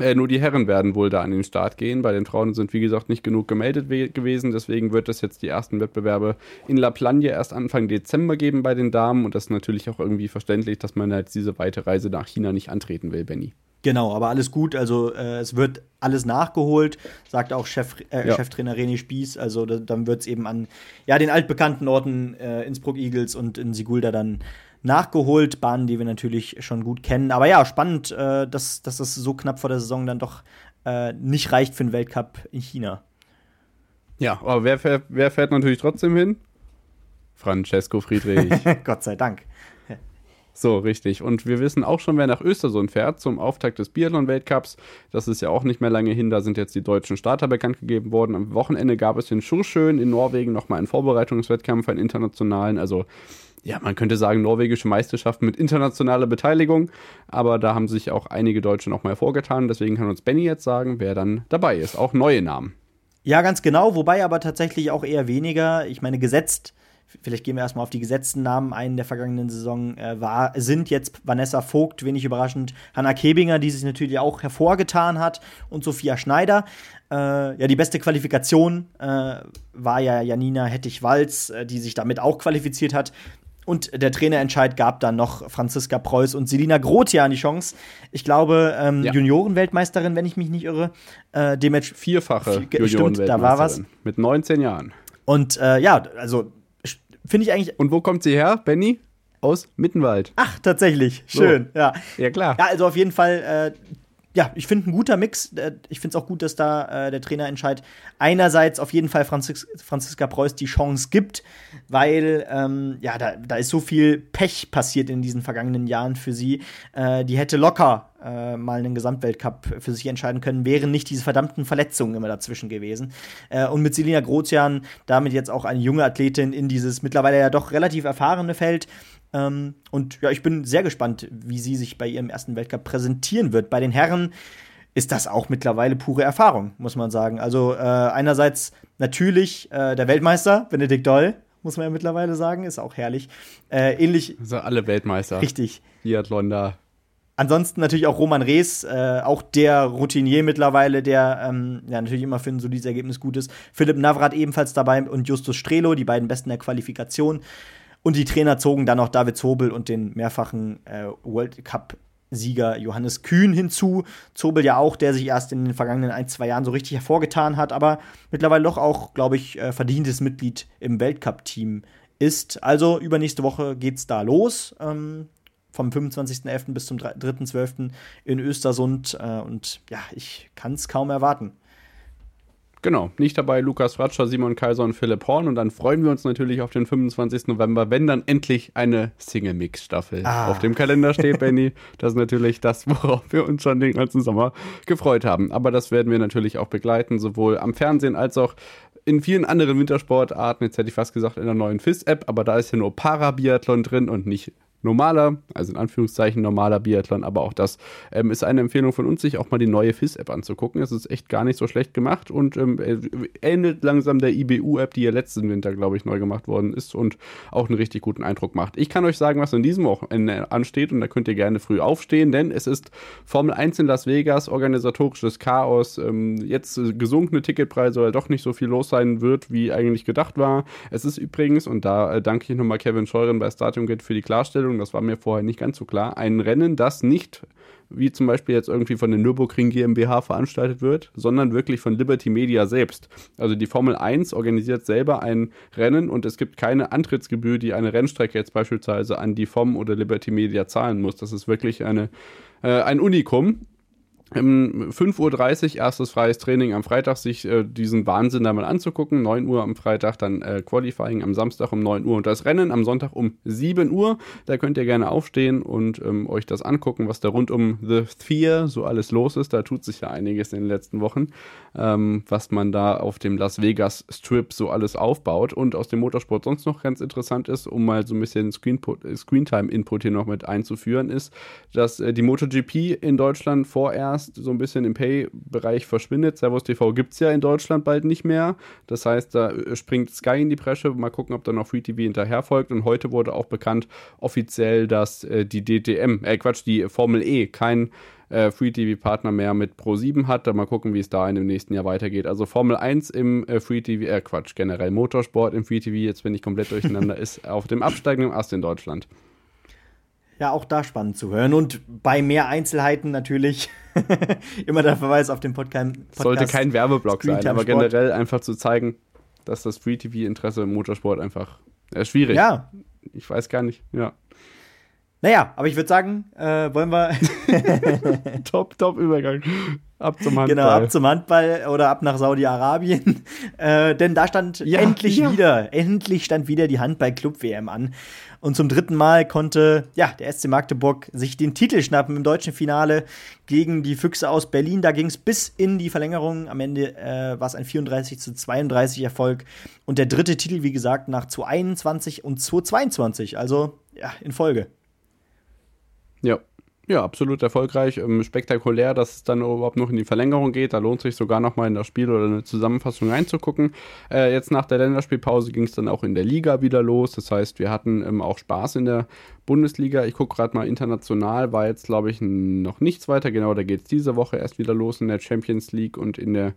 [SPEAKER 2] äh, nur die Herren werden wohl da an den Start gehen. Bei den Frauen sind, wie gesagt, nicht genug gemeldet gewesen. Deswegen wird es jetzt die ersten Wettbewerbe in La Plagne erst Anfang Dezember geben bei den Damen. Und das ist natürlich auch irgendwie verständlich, dass man jetzt diese weite Reise nach China nicht antreten will, Benny.
[SPEAKER 1] Genau, aber alles gut. Also äh, es wird alles nachgeholt, sagt auch Chef, äh, ja. Cheftrainer René Spieß. Also da, dann wird es eben an ja, den altbekannten Orten äh, Innsbruck Eagles und in Sigulda dann nachgeholt. Bahnen, die wir natürlich schon gut kennen. Aber ja, spannend, äh, dass, dass das so knapp vor der Saison dann doch äh, nicht reicht für einen Weltcup in China.
[SPEAKER 2] Ja, aber wer fährt, wer fährt natürlich trotzdem hin? Francesco Friedrich.
[SPEAKER 1] Gott sei Dank.
[SPEAKER 2] So, richtig. Und wir wissen auch schon, wer nach Östersund fährt zum Auftakt des Biathlon-Weltcups. Das ist ja auch nicht mehr lange hin. Da sind jetzt die deutschen Starter bekannt gegeben worden. Am Wochenende gab es in Schurschön in Norwegen nochmal einen Vorbereitungswettkampf, einen internationalen. Also ja, man könnte sagen, norwegische Meisterschaften mit internationaler Beteiligung. Aber da haben sich auch einige Deutsche noch mal vorgetan. Deswegen kann uns Benny jetzt sagen, wer dann dabei ist. Auch neue Namen.
[SPEAKER 1] Ja, ganz genau. Wobei aber tatsächlich auch eher weniger. Ich meine, gesetzt vielleicht gehen wir erstmal auf die gesetzten Namen ein der vergangenen Saison, äh, war, sind jetzt Vanessa Vogt, wenig überraschend, Hanna Kebinger, die sich natürlich auch hervorgetan hat, und Sophia Schneider. Äh, ja, die beste Qualifikation äh, war ja Janina Hettich-Walz, äh, die sich damit auch qualifiziert hat. Und der Trainerentscheid gab dann noch Franziska Preuß und Selina Grotian die Chance. Ich glaube, ähm, ja. Juniorenweltmeisterin, wenn ich mich nicht irre.
[SPEAKER 2] Äh, Vierfache Juniorenweltmeisterin. Da war was. Mit 19 Jahren.
[SPEAKER 1] Und äh, ja, also finde ich eigentlich.
[SPEAKER 2] Und wo kommt sie her, Benny? Aus Mittenwald.
[SPEAKER 1] Ach, tatsächlich. Schön, so. ja.
[SPEAKER 2] Ja, klar.
[SPEAKER 1] Ja, also auf jeden Fall äh, ja, ich finde ein guter Mix. Äh, ich finde es auch gut, dass da äh, der Trainerentscheid einerseits auf jeden Fall Franzis Franziska Preuß die Chance gibt, weil ähm, ja, da, da ist so viel Pech passiert in diesen vergangenen Jahren für sie. Äh, die hätte locker äh, mal einen Gesamtweltcup für sich entscheiden können, wären nicht diese verdammten Verletzungen immer dazwischen gewesen. Äh, und mit Selina Grozian damit jetzt auch eine junge Athletin in dieses mittlerweile ja doch relativ erfahrene Feld ähm, und ja, ich bin sehr gespannt, wie sie sich bei ihrem ersten Weltcup präsentieren wird. Bei den Herren ist das auch mittlerweile pure Erfahrung, muss man sagen. Also äh, einerseits natürlich äh, der Weltmeister, Benedikt Doll, muss man ja mittlerweile sagen, ist auch herrlich. Äh, ähnlich.
[SPEAKER 2] Also alle Weltmeister.
[SPEAKER 1] Richtig.
[SPEAKER 2] Biathlon da.
[SPEAKER 1] Ansonsten natürlich auch Roman Rees, äh, auch der Routinier mittlerweile, der ähm, ja natürlich immer für ein solides Ergebnis gut ist. Philipp Navrat ebenfalls dabei und Justus Strelo, die beiden besten der Qualifikation. Und die Trainer zogen dann noch David Zobel und den mehrfachen äh, World Cup Sieger Johannes Kühn hinzu. Zobel ja auch, der sich erst in den vergangenen ein, zwei Jahren so richtig hervorgetan hat, aber mittlerweile doch auch, glaube ich, äh, verdientes Mitglied im Weltcup-Team ist. Also übernächste Woche geht's da los. Ähm, vom 25.11. bis zum 3.12. in Östersund. Äh, und ja, ich kann es kaum erwarten.
[SPEAKER 2] Genau, nicht dabei Lukas Fratscher, Simon Kaiser und Philipp Horn. Und dann freuen wir uns natürlich auf den 25. November, wenn dann endlich eine Single-Mix-Staffel ah. auf dem Kalender steht, Benny. Das ist natürlich das, worauf wir uns schon den ganzen Sommer gefreut haben. Aber das werden wir natürlich auch begleiten, sowohl am Fernsehen als auch in vielen anderen Wintersportarten. Jetzt hätte ich fast gesagt in der neuen FIS-App, aber da ist ja nur Parabiathlon drin und nicht normaler, also in Anführungszeichen normaler Biathlon, aber auch das ähm, ist eine Empfehlung von uns, sich auch mal die neue FIS-App anzugucken. Es ist echt gar nicht so schlecht gemacht und ähm, ähnelt langsam der IBU-App, die ja letzten Winter, glaube ich, neu gemacht worden ist und auch einen richtig guten Eindruck macht. Ich kann euch sagen, was in diesem Wochenende ansteht und da könnt ihr gerne früh aufstehen, denn es ist Formel 1 in Las Vegas, organisatorisches Chaos, ähm, jetzt gesunkene Ticketpreise, weil doch nicht so viel los sein wird, wie eigentlich gedacht war. Es ist übrigens, und da äh, danke ich nochmal Kevin Scheuren bei Stadium Gate für die Klarstellung, Entscheidung, das war mir vorher nicht ganz so klar, ein Rennen, das nicht wie zum Beispiel jetzt irgendwie von der Nürburgring GmbH veranstaltet wird, sondern wirklich von Liberty Media selbst. Also die Formel 1 organisiert selber ein Rennen und es gibt keine Antrittsgebühr, die eine Rennstrecke jetzt beispielsweise an die FOM oder Liberty Media zahlen muss. Das ist wirklich eine, äh, ein Unikum. Um 5.30 Uhr erstes freies Training am Freitag, sich äh, diesen Wahnsinn da mal anzugucken. 9 Uhr am Freitag dann äh, Qualifying am Samstag um 9 Uhr und das Rennen am Sonntag um 7 Uhr. Da könnt ihr gerne aufstehen und ähm, euch das angucken, was da rund um The Sphere so alles los ist. Da tut sich ja einiges in den letzten Wochen, ähm, was man da auf dem Las Vegas Strip so alles aufbaut. Und aus dem Motorsport sonst noch ganz interessant ist, um mal so ein bisschen Screentime-Input hier noch mit einzuführen, ist, dass äh, die MotoGP in Deutschland vorerst erst so ein bisschen im Pay-Bereich verschwindet. Servus TV gibt es ja in Deutschland bald nicht mehr. Das heißt, da äh, springt Sky in die Bresche. Mal gucken, ob da noch Free TV hinterher folgt. Und heute wurde auch bekannt offiziell, dass äh, die DTM, äh Quatsch, die Formel E kein äh, Free TV-Partner mehr mit Pro7 hat. Da mal gucken, wie es da in dem nächsten Jahr weitergeht. Also Formel 1 im äh, Free TV, äh Quatsch, generell Motorsport im Free TV, jetzt bin ich komplett durcheinander, ist auf dem absteigenden Ast in Deutschland.
[SPEAKER 1] Ja, auch da spannend zu hören. Und bei mehr Einzelheiten natürlich immer der Verweis auf den Podcast.
[SPEAKER 2] Sollte kein Werbeblock sein, aber generell einfach zu zeigen, dass das Free-TV-Interesse im Motorsport einfach äh, schwierig.
[SPEAKER 1] Ja.
[SPEAKER 2] Ich weiß gar nicht, ja.
[SPEAKER 1] Naja, aber ich würde sagen, äh, wollen wir.
[SPEAKER 2] top, top Übergang. Ab zum Handball.
[SPEAKER 1] Genau, ab zum Handball oder ab nach Saudi-Arabien. Äh, denn da stand ja, endlich ja. wieder, endlich stand wieder die Handball-Club-WM an. Und zum dritten Mal konnte ja, der SC Magdeburg sich den Titel schnappen im deutschen Finale gegen die Füchse aus Berlin. Da ging es bis in die Verlängerung. Am Ende äh, war es ein 34 zu 32 Erfolg. Und der dritte Titel, wie gesagt, nach 221 und 222. Also ja, in Folge.
[SPEAKER 2] Ja, ja, absolut erfolgreich, ähm, spektakulär, dass es dann überhaupt noch in die Verlängerung geht. Da lohnt sich sogar noch mal in das Spiel oder eine Zusammenfassung reinzugucken. Äh, jetzt nach der Länderspielpause ging es dann auch in der Liga wieder los. Das heißt, wir hatten ähm, auch Spaß in der Bundesliga. Ich gucke gerade mal international, war jetzt glaube ich noch nichts weiter. Genau, da geht es diese Woche erst wieder los in der Champions League und in der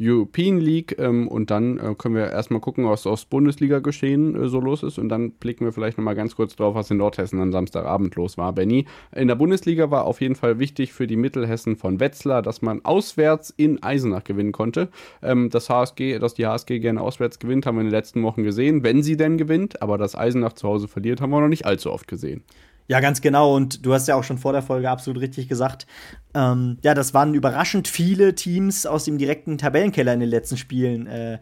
[SPEAKER 2] European League ähm, und dann äh, können wir erstmal gucken, was aus Bundesliga-Geschehen äh, so los ist und dann blicken wir vielleicht nochmal ganz kurz drauf, was in Nordhessen am Samstagabend los war. Benny, in der Bundesliga war auf jeden Fall wichtig für die Mittelhessen von Wetzlar, dass man auswärts in Eisenach gewinnen konnte. Ähm, das HSG, dass die HSG gerne auswärts gewinnt, haben wir in den letzten Wochen gesehen, wenn sie denn gewinnt, aber dass Eisenach zu Hause verliert, haben wir noch nicht allzu oft gesehen.
[SPEAKER 1] Ja, ganz genau. Und du hast ja auch schon vor der Folge absolut richtig gesagt. Ähm, ja, das waren überraschend viele Teams aus dem direkten Tabellenkeller in den letzten Spielen, äh,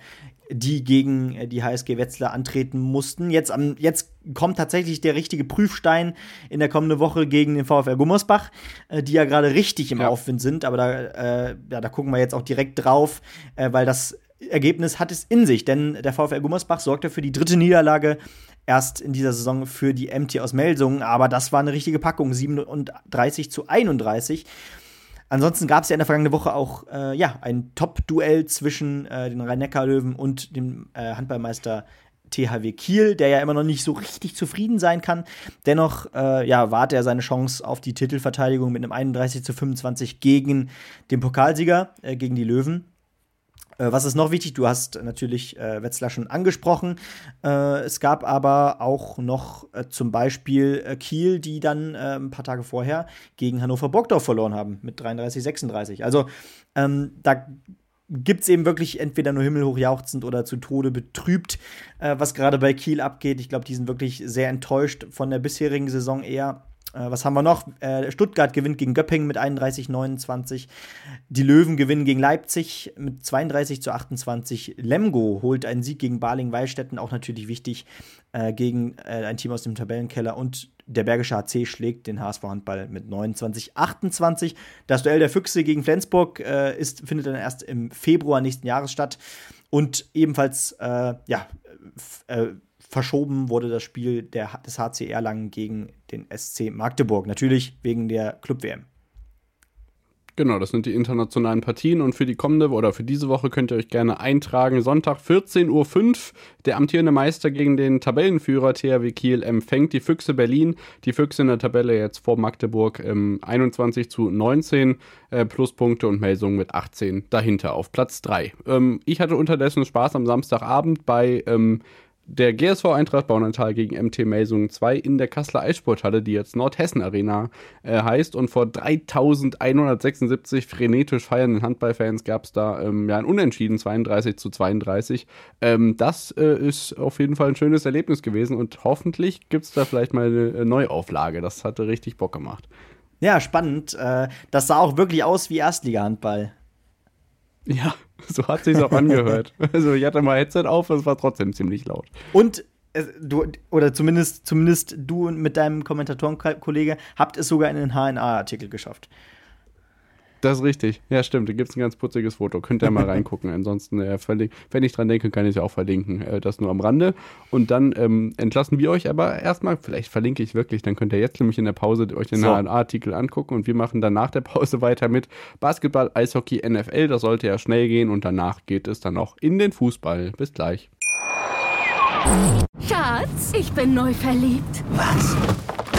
[SPEAKER 1] die gegen äh, die HSG Wetzlar antreten mussten. Jetzt, am, jetzt kommt tatsächlich der richtige Prüfstein in der kommenden Woche gegen den VfL Gummersbach, äh, die ja gerade richtig im ja. Aufwind sind. Aber da, äh, ja, da gucken wir jetzt auch direkt drauf, äh, weil das Ergebnis hat es in sich, denn der VfL Gummersbach sorgte für die dritte Niederlage erst in dieser Saison für die MT aus Melsungen, aber das war eine richtige Packung, 37 zu 31. Ansonsten gab es ja in der vergangenen Woche auch äh, ja, ein Top-Duell zwischen äh, den Rhein-Neckar-Löwen und dem äh, Handballmeister THW Kiel, der ja immer noch nicht so richtig zufrieden sein kann. Dennoch äh, ja, wahrt er seine Chance auf die Titelverteidigung mit einem 31 zu 25 gegen den Pokalsieger, äh, gegen die Löwen. Äh, was ist noch wichtig? Du hast natürlich äh, Wetzlar schon angesprochen. Äh, es gab aber auch noch äh, zum Beispiel äh, Kiel, die dann äh, ein paar Tage vorher gegen Hannover Burgdorf verloren haben mit 33, 36. Also ähm, da gibt es eben wirklich entweder nur himmelhoch jauchzend oder zu Tode betrübt, was gerade bei Kiel abgeht. Ich glaube, die sind wirklich sehr enttäuscht von der bisherigen Saison eher. Äh, was haben wir noch? Äh, Stuttgart gewinnt gegen Göppingen mit 31, 29. Die Löwen gewinnen gegen Leipzig mit 32 zu 28. Lemgo holt einen Sieg gegen Baling-Weilstätten, auch natürlich wichtig, äh, gegen äh, ein Team aus dem Tabellenkeller. Und der Bergische HC schlägt den HSV Handball mit 29, 28. Das Duell der Füchse gegen Flensburg äh, ist, findet dann erst im Februar nächsten Jahres statt. Und ebenfalls, äh, ja, verschoben wurde das Spiel der, des HC Erlangen gegen den SC Magdeburg. Natürlich wegen der Club-WM.
[SPEAKER 2] Genau, das sind die internationalen Partien und für die kommende oder für diese Woche könnt ihr euch gerne eintragen. Sonntag 14.05 Uhr, der amtierende Meister gegen den Tabellenführer THW Kiel empfängt die Füchse Berlin. Die Füchse in der Tabelle jetzt vor Magdeburg ähm, 21 zu 19 äh, Pluspunkte und Melsungen mit 18 dahinter auf Platz 3. Ähm, ich hatte unterdessen Spaß am Samstagabend bei ähm, der GSV Eintracht Baunatal gegen MT Melsungen 2 in der Kasseler Eissporthalle, die jetzt Nordhessen Arena äh, heißt. Und vor 3176 frenetisch feiernden Handballfans gab es da ähm, ja ein Unentschieden, 32 zu 32. Ähm, das äh, ist auf jeden Fall ein schönes Erlebnis gewesen und hoffentlich gibt es da vielleicht mal eine äh, Neuauflage. Das hatte richtig Bock gemacht.
[SPEAKER 1] Ja, spannend. Äh, das sah auch wirklich aus wie Erstliga-Handball.
[SPEAKER 2] Ja, so hat sich's auch angehört. Also ich hatte mal Headset auf, es war trotzdem ziemlich laut.
[SPEAKER 1] Und äh, du, oder zumindest, zumindest du mit deinem Kommentatorenkollege habt es sogar in den HNA-Artikel geschafft.
[SPEAKER 2] Das ist richtig. Ja, stimmt. Da gibt es ein ganz putziges Foto. Könnt ihr mal reingucken. Ansonsten, äh, wenn ich dran denke, kann ich es ja auch verlinken. Äh, das nur am Rande. Und dann ähm, entlassen wir euch aber erstmal, vielleicht verlinke ich wirklich, dann könnt ihr jetzt nämlich in der Pause euch den so. HNA-Artikel angucken und wir machen dann nach der Pause weiter mit Basketball, Eishockey, NFL. Das sollte ja schnell gehen und danach geht es dann auch in den Fußball. Bis gleich.
[SPEAKER 3] Schatz, ich bin neu verliebt.
[SPEAKER 4] Was?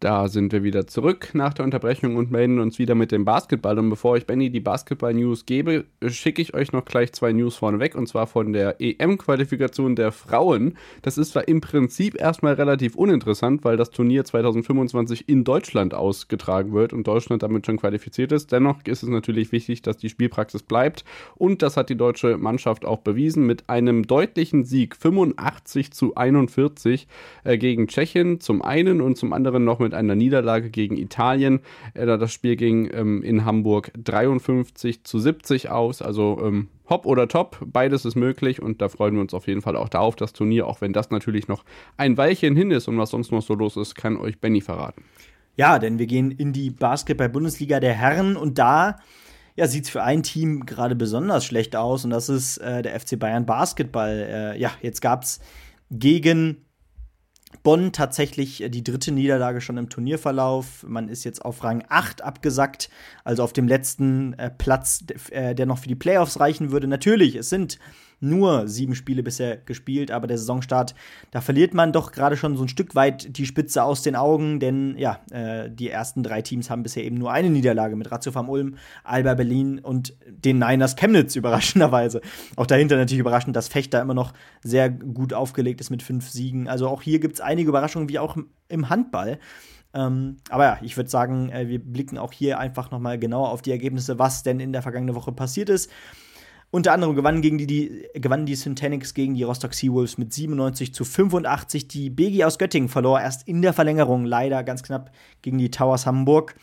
[SPEAKER 2] Da sind wir wieder zurück nach der Unterbrechung und melden uns wieder mit dem Basketball. Und bevor ich Benny die Basketball-News gebe, schicke ich euch noch gleich zwei News vorneweg. Und zwar von der EM-Qualifikation der Frauen. Das ist zwar im Prinzip erstmal relativ uninteressant, weil das Turnier 2025 in Deutschland ausgetragen wird und Deutschland damit schon qualifiziert ist. Dennoch ist es natürlich wichtig, dass die Spielpraxis bleibt. Und das hat die deutsche Mannschaft auch bewiesen mit einem deutlichen Sieg 85 zu 41 äh, gegen Tschechien zum einen und zum anderen noch mit mit einer Niederlage gegen Italien. Äh, das Spiel ging ähm, in Hamburg 53 zu 70 aus. Also ähm, hopp oder top, beides ist möglich und da freuen wir uns auf jeden Fall auch darauf, das Turnier, auch wenn das natürlich noch ein Weilchen hin ist und was sonst noch so los ist, kann euch Benny verraten.
[SPEAKER 1] Ja, denn wir gehen in die Basketball-Bundesliga der Herren und da ja, sieht es für ein Team gerade besonders schlecht aus und das ist äh, der FC Bayern Basketball. Äh, ja, jetzt gab es gegen Bonn tatsächlich äh, die dritte Niederlage schon im Turnierverlauf. Man ist jetzt auf Rang 8 abgesackt, also auf dem letzten äh, Platz, äh, der noch für die Playoffs reichen würde. Natürlich, es sind nur sieben Spiele bisher gespielt, aber der Saisonstart, da verliert man doch gerade schon so ein Stück weit die Spitze aus den Augen, denn ja, äh, die ersten drei Teams haben bisher eben nur eine Niederlage mit Ratio Farm Ulm, Alba Berlin und den Niners Chemnitz, überraschenderweise. Auch dahinter natürlich überraschend, dass Fechter immer noch sehr gut aufgelegt ist mit fünf Siegen. Also auch hier gibt es einige Überraschungen, wie auch im Handball. Ähm, aber ja, ich würde sagen, äh, wir blicken auch hier einfach noch mal genauer auf die Ergebnisse, was denn in der vergangenen Woche passiert ist. Unter anderem gewannen, gegen die, die, gewannen die Synthetics gegen die Rostock Seawolves mit 97 zu 85. Die BG aus Göttingen verlor erst in der Verlängerung leider ganz knapp gegen die Towers Hamburg.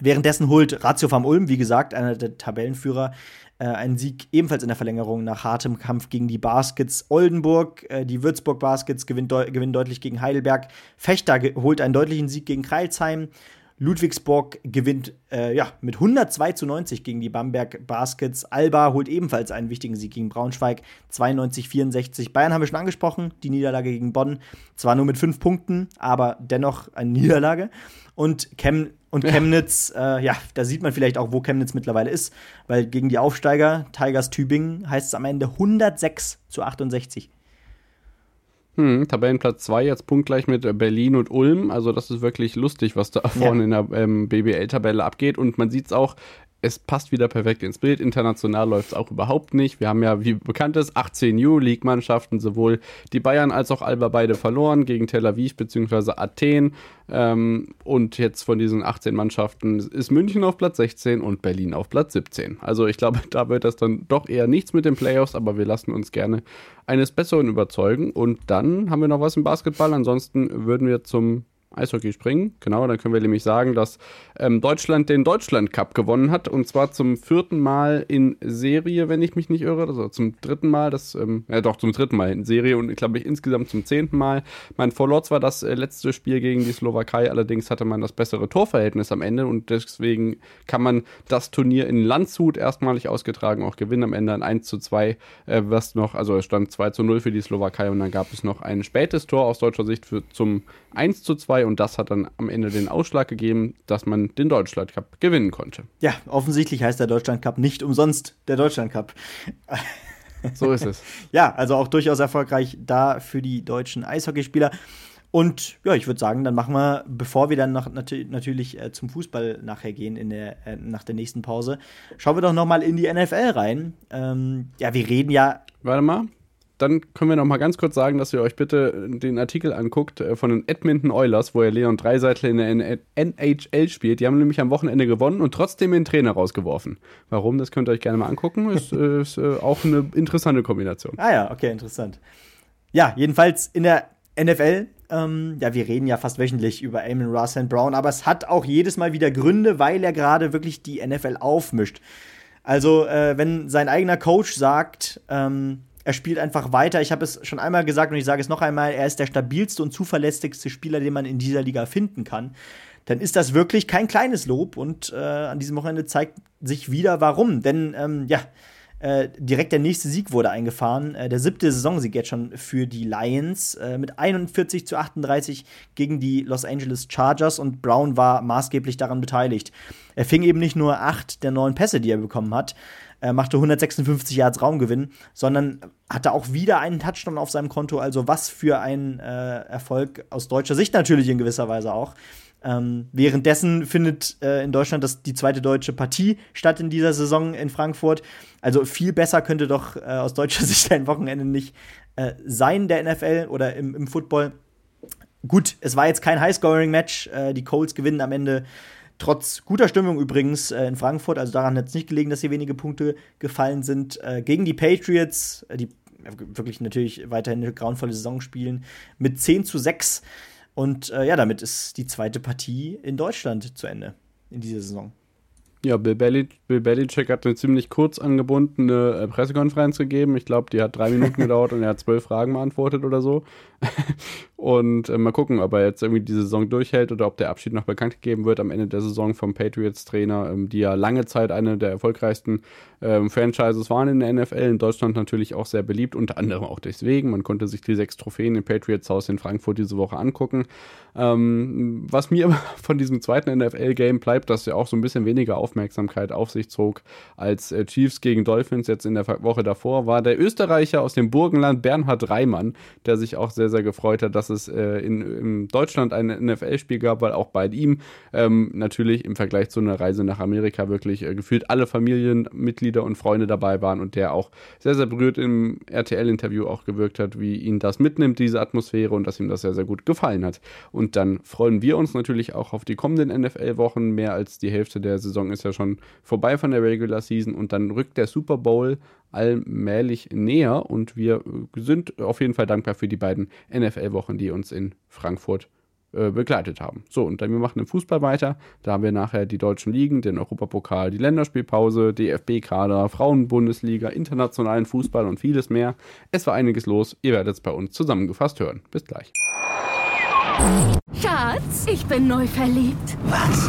[SPEAKER 1] Währenddessen holt Ratio vom Ulm, wie gesagt, einer der Tabellenführer, äh, einen Sieg ebenfalls in der Verlängerung nach hartem Kampf gegen die Baskets Oldenburg. Äh, die Würzburg Baskets gewinnen, deu gewinnen deutlich gegen Heidelberg. Fechter holt einen deutlichen Sieg gegen Kreilsheim. Ludwigsburg gewinnt äh, ja, mit 102 zu 90 gegen die Bamberg Baskets. Alba holt ebenfalls einen wichtigen Sieg gegen Braunschweig, 92 64. Bayern haben wir schon angesprochen, die Niederlage gegen Bonn. Zwar nur mit fünf Punkten, aber dennoch eine Niederlage. Und, Chem und Chemnitz, ja. Äh, ja, da sieht man vielleicht auch, wo Chemnitz mittlerweile ist, weil gegen die Aufsteiger, Tigers Tübingen, heißt es am Ende 106 zu 68.
[SPEAKER 2] Hm, Tabellenplatz 2 jetzt punktgleich mit Berlin und Ulm. Also das ist wirklich lustig, was da ja. vorne in der ähm, BBL-Tabelle abgeht. Und man sieht es auch, es passt wieder perfekt ins Bild. International läuft es auch überhaupt nicht. Wir haben ja, wie bekannt ist, 18 Euroleague-Mannschaften, sowohl die Bayern als auch Alba beide verloren gegen Tel Aviv bzw. Athen. Ähm, und jetzt von diesen 18 Mannschaften ist München auf Platz 16 und Berlin auf Platz 17. Also ich glaube, da wird das dann doch eher nichts mit den Playoffs, aber wir lassen uns gerne eines Besseren überzeugen. Und dann haben wir noch was im Basketball. Ansonsten würden wir zum Eishockey springen. Genau, dann können wir nämlich sagen, dass ähm, Deutschland den Deutschland Cup gewonnen hat und zwar zum vierten Mal in Serie, wenn ich mich nicht irre, also zum dritten Mal, das, ähm, ja doch zum dritten Mal in Serie und glaube ich insgesamt zum zehnten Mal. Man verlor zwar das äh, letzte Spiel gegen die Slowakei, allerdings hatte man das bessere Torverhältnis am Ende und deswegen kann man das Turnier in Landshut erstmalig ausgetragen auch gewinnen. Am Ende ein 1 zu 2, äh, was noch, also es stand 2 zu 0 für die Slowakei und dann gab es noch ein spätes Tor aus deutscher Sicht für, zum 1 zu 2 und das hat dann am Ende den Ausschlag gegeben, dass man den Deutschland Cup gewinnen konnte.
[SPEAKER 1] Ja, offensichtlich heißt der Deutschland Cup nicht umsonst der Deutschland Cup.
[SPEAKER 2] So ist es.
[SPEAKER 1] ja, also auch durchaus erfolgreich da für die deutschen Eishockeyspieler. Und ja, ich würde sagen, dann machen wir, bevor wir dann noch nat natürlich äh, zum Fußball nachher gehen, in der, äh, nach der nächsten Pause, schauen wir doch noch mal in die NFL rein. Ähm, ja, wir reden ja.
[SPEAKER 2] Warte mal. Dann können wir noch mal ganz kurz sagen, dass ihr euch bitte den Artikel anguckt äh, von den Edmonton Oilers, wo er Leon Dreiseitel in der NHL spielt. Die haben nämlich am Wochenende gewonnen und trotzdem den Trainer rausgeworfen. Warum? Das könnt ihr euch gerne mal angucken. Ist, äh, ist äh, auch eine interessante Kombination.
[SPEAKER 1] Ah ja, okay, interessant. Ja, jedenfalls in der NFL ähm, ja, wir reden ja fast wöchentlich über Amon Ross Brown, aber es hat auch jedes Mal wieder Gründe, weil er gerade wirklich die NFL aufmischt. Also, äh, wenn sein eigener Coach sagt, ähm, er spielt einfach weiter. Ich habe es schon einmal gesagt und ich sage es noch einmal, er ist der stabilste und zuverlässigste Spieler, den man in dieser Liga finden kann. Dann ist das wirklich kein kleines Lob und äh, an diesem Wochenende zeigt sich wieder, warum. Denn ähm, ja, äh, direkt der nächste Sieg wurde eingefahren. Äh, der siebte Saisonsieg jetzt schon für die Lions äh, mit 41 zu 38 gegen die Los Angeles Chargers und Brown war maßgeblich daran beteiligt. Er fing eben nicht nur acht der neun Pässe, die er bekommen hat, er machte 156 Yards Raumgewinn, sondern hatte auch wieder einen Touchdown auf seinem Konto. Also was für ein äh, Erfolg aus deutscher Sicht natürlich in gewisser Weise auch. Ähm, währenddessen findet äh, in Deutschland das, die zweite deutsche Partie statt in dieser Saison in Frankfurt. Also viel besser könnte doch äh, aus deutscher Sicht ein Wochenende nicht äh, sein, der NFL oder im, im, Football. Gut, es war jetzt kein High-Scoring-Match. Äh, die Colts gewinnen am Ende trotz guter Stimmung übrigens äh, in Frankfurt. Also daran hat es nicht gelegen, dass hier wenige Punkte gefallen sind. Äh, gegen die Patriots, die wirklich natürlich weiterhin eine grauenvolle Saison spielen, mit 10 zu 6 und äh, ja, damit ist die zweite Partie in Deutschland zu Ende in dieser Saison.
[SPEAKER 2] Ja, Bill, Belli Bill Belichick hat eine ziemlich kurz angebundene äh, Pressekonferenz gegeben. Ich glaube, die hat drei Minuten gedauert und er hat zwölf Fragen beantwortet oder so. Und äh, mal gucken, ob er jetzt irgendwie die Saison durchhält oder ob der Abschied noch bekannt gegeben wird am Ende der Saison vom Patriots-Trainer, ähm, die ja lange Zeit eine der erfolgreichsten ähm, Franchises waren in der NFL. In Deutschland natürlich auch sehr beliebt, unter anderem auch deswegen. Man konnte sich die sechs Trophäen im Patriots-Haus in Frankfurt diese Woche angucken. Ähm, was mir von diesem zweiten NFL-Game bleibt, dass ja auch so ein bisschen weniger Aufmerksamkeit auf sich zog als äh, Chiefs gegen Dolphins jetzt in der Woche davor, war der Österreicher aus dem Burgenland Bernhard Reimann, der sich auch sehr, sehr gefreut hat, dass es äh, in, in, Deutschland ein NFL-Spiel gab, weil auch bei ihm ähm, natürlich im Vergleich zu einer Reise nach Amerika wirklich äh, gefühlt alle Familienmitglieder und Freunde dabei waren und der auch sehr, sehr berührt im RTL-Interview auch gewirkt hat, wie ihn das mitnimmt, diese Atmosphäre und dass ihm das sehr, sehr gut gefallen hat. Und dann freuen wir uns natürlich auch auf die kommenden NFL-Wochen. Mehr als die Hälfte der Saison ist ja schon vorbei von der Regular Season und dann rückt der Super Bowl allmählich näher und wir sind auf jeden Fall dankbar für die beiden NFL-Wochen, die uns in Frankfurt äh, begleitet haben. So, und dann wir machen im Fußball weiter. Da haben wir nachher die deutschen Ligen, den Europapokal, die Länderspielpause, DFB-Kader, Frauenbundesliga, internationalen Fußball und vieles mehr. Es war einiges los. Ihr werdet es bei uns zusammengefasst hören. Bis gleich.
[SPEAKER 3] Schatz, ich bin neu verliebt.
[SPEAKER 4] Was?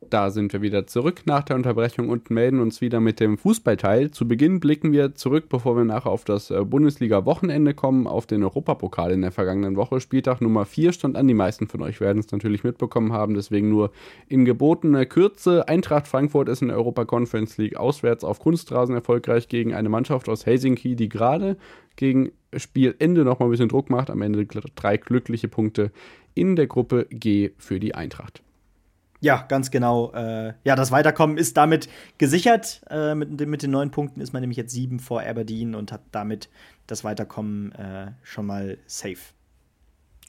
[SPEAKER 2] Da sind wir wieder zurück nach der Unterbrechung und melden uns wieder mit dem Fußballteil. Zu Beginn blicken wir zurück, bevor wir nachher auf das äh, Bundesliga-Wochenende kommen, auf den Europapokal in der vergangenen Woche. Spieltag Nummer 4 stand an. Die meisten von euch werden es natürlich mitbekommen haben, deswegen nur in gebotener Kürze. Eintracht Frankfurt ist in der Europa Conference League auswärts auf Kunstrasen erfolgreich gegen eine Mannschaft aus Helsinki, die gerade gegen Spielende nochmal ein bisschen Druck macht. Am Ende drei glückliche Punkte in der Gruppe G für die Eintracht.
[SPEAKER 1] Ja, ganz genau. Äh, ja, das Weiterkommen ist damit gesichert. Äh, mit, mit, den neun Punkten ist man nämlich jetzt sieben vor Aberdeen und hat damit das Weiterkommen äh, schon mal safe.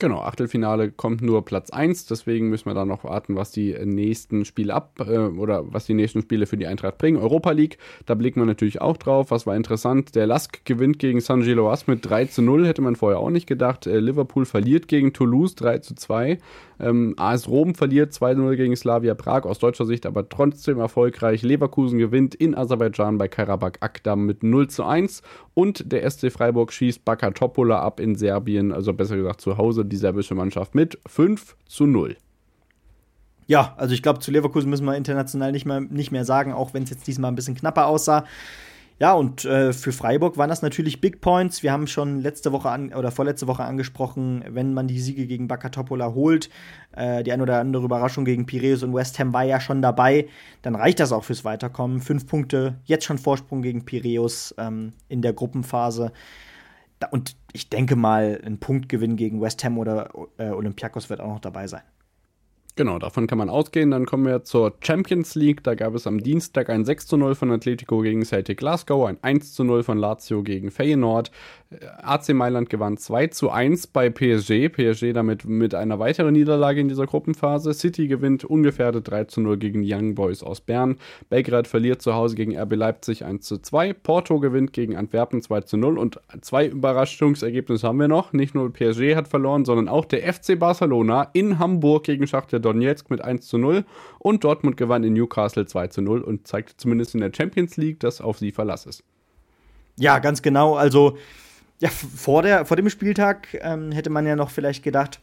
[SPEAKER 2] Genau, Achtelfinale kommt nur Platz 1, deswegen müssen wir dann noch warten, was die nächsten Spiele ab äh, oder was die nächsten Spiele für die Eintracht bringen. Europa League, da blicken wir natürlich auch drauf. Was war interessant? Der Lask gewinnt gegen San Giloas mit 3 zu 0, hätte man vorher auch nicht gedacht. Äh, Liverpool verliert gegen Toulouse 3 zu 2. Ähm, AS Rom verliert 2-0 gegen Slavia Prag, aus deutscher Sicht aber trotzdem erfolgreich. Leverkusen gewinnt in Aserbaidschan bei Karabakh Akdam mit 0 zu 1 und der SC Freiburg schießt Baka Topola ab in Serbien, also besser gesagt zu Hause die serbische Mannschaft mit 5 zu 0.
[SPEAKER 1] Ja, also ich glaube, zu Leverkusen müssen wir international nicht mehr, nicht mehr sagen, auch wenn es jetzt diesmal ein bisschen knapper aussah. Ja, und äh, für Freiburg waren das natürlich Big Points. Wir haben schon letzte Woche an, oder vorletzte Woche angesprochen, wenn man die Siege gegen Bakatopola holt, äh, die ein oder andere Überraschung gegen Piraeus und West Ham war ja schon dabei, dann reicht das auch fürs Weiterkommen. Fünf Punkte, jetzt schon Vorsprung gegen Piraeus ähm, in der Gruppenphase. Da, und ich denke mal, ein Punktgewinn gegen West Ham oder äh, Olympiakos wird auch noch dabei sein.
[SPEAKER 2] Genau, davon kann man ausgehen. Dann kommen wir zur Champions League. Da gab es am Dienstag ein 6 zu 0 von Atletico gegen Celtic Glasgow, ein 1 zu 0 von Lazio gegen Feyenoord. Äh, AC Mailand gewann 2 zu 1 bei PSG. PSG damit mit einer weiteren Niederlage in dieser Gruppenphase. City gewinnt ungefährdet 3 zu 0 gegen Young Boys aus Bern. Belgrad verliert zu Hause gegen RB Leipzig 1 zu 2. Porto gewinnt gegen Antwerpen 2 zu 0. Und zwei Überraschungsergebnisse haben wir noch. Nicht nur PSG hat verloren, sondern auch der FC Barcelona in Hamburg gegen Schachter Donetsk mit 1 zu 0 und Dortmund gewann in Newcastle 2 zu 0 und zeigte zumindest in der Champions League, dass auf sie Verlass ist.
[SPEAKER 1] Ja, ganz genau. Also ja, vor, der, vor dem Spieltag ähm, hätte man ja noch vielleicht gedacht,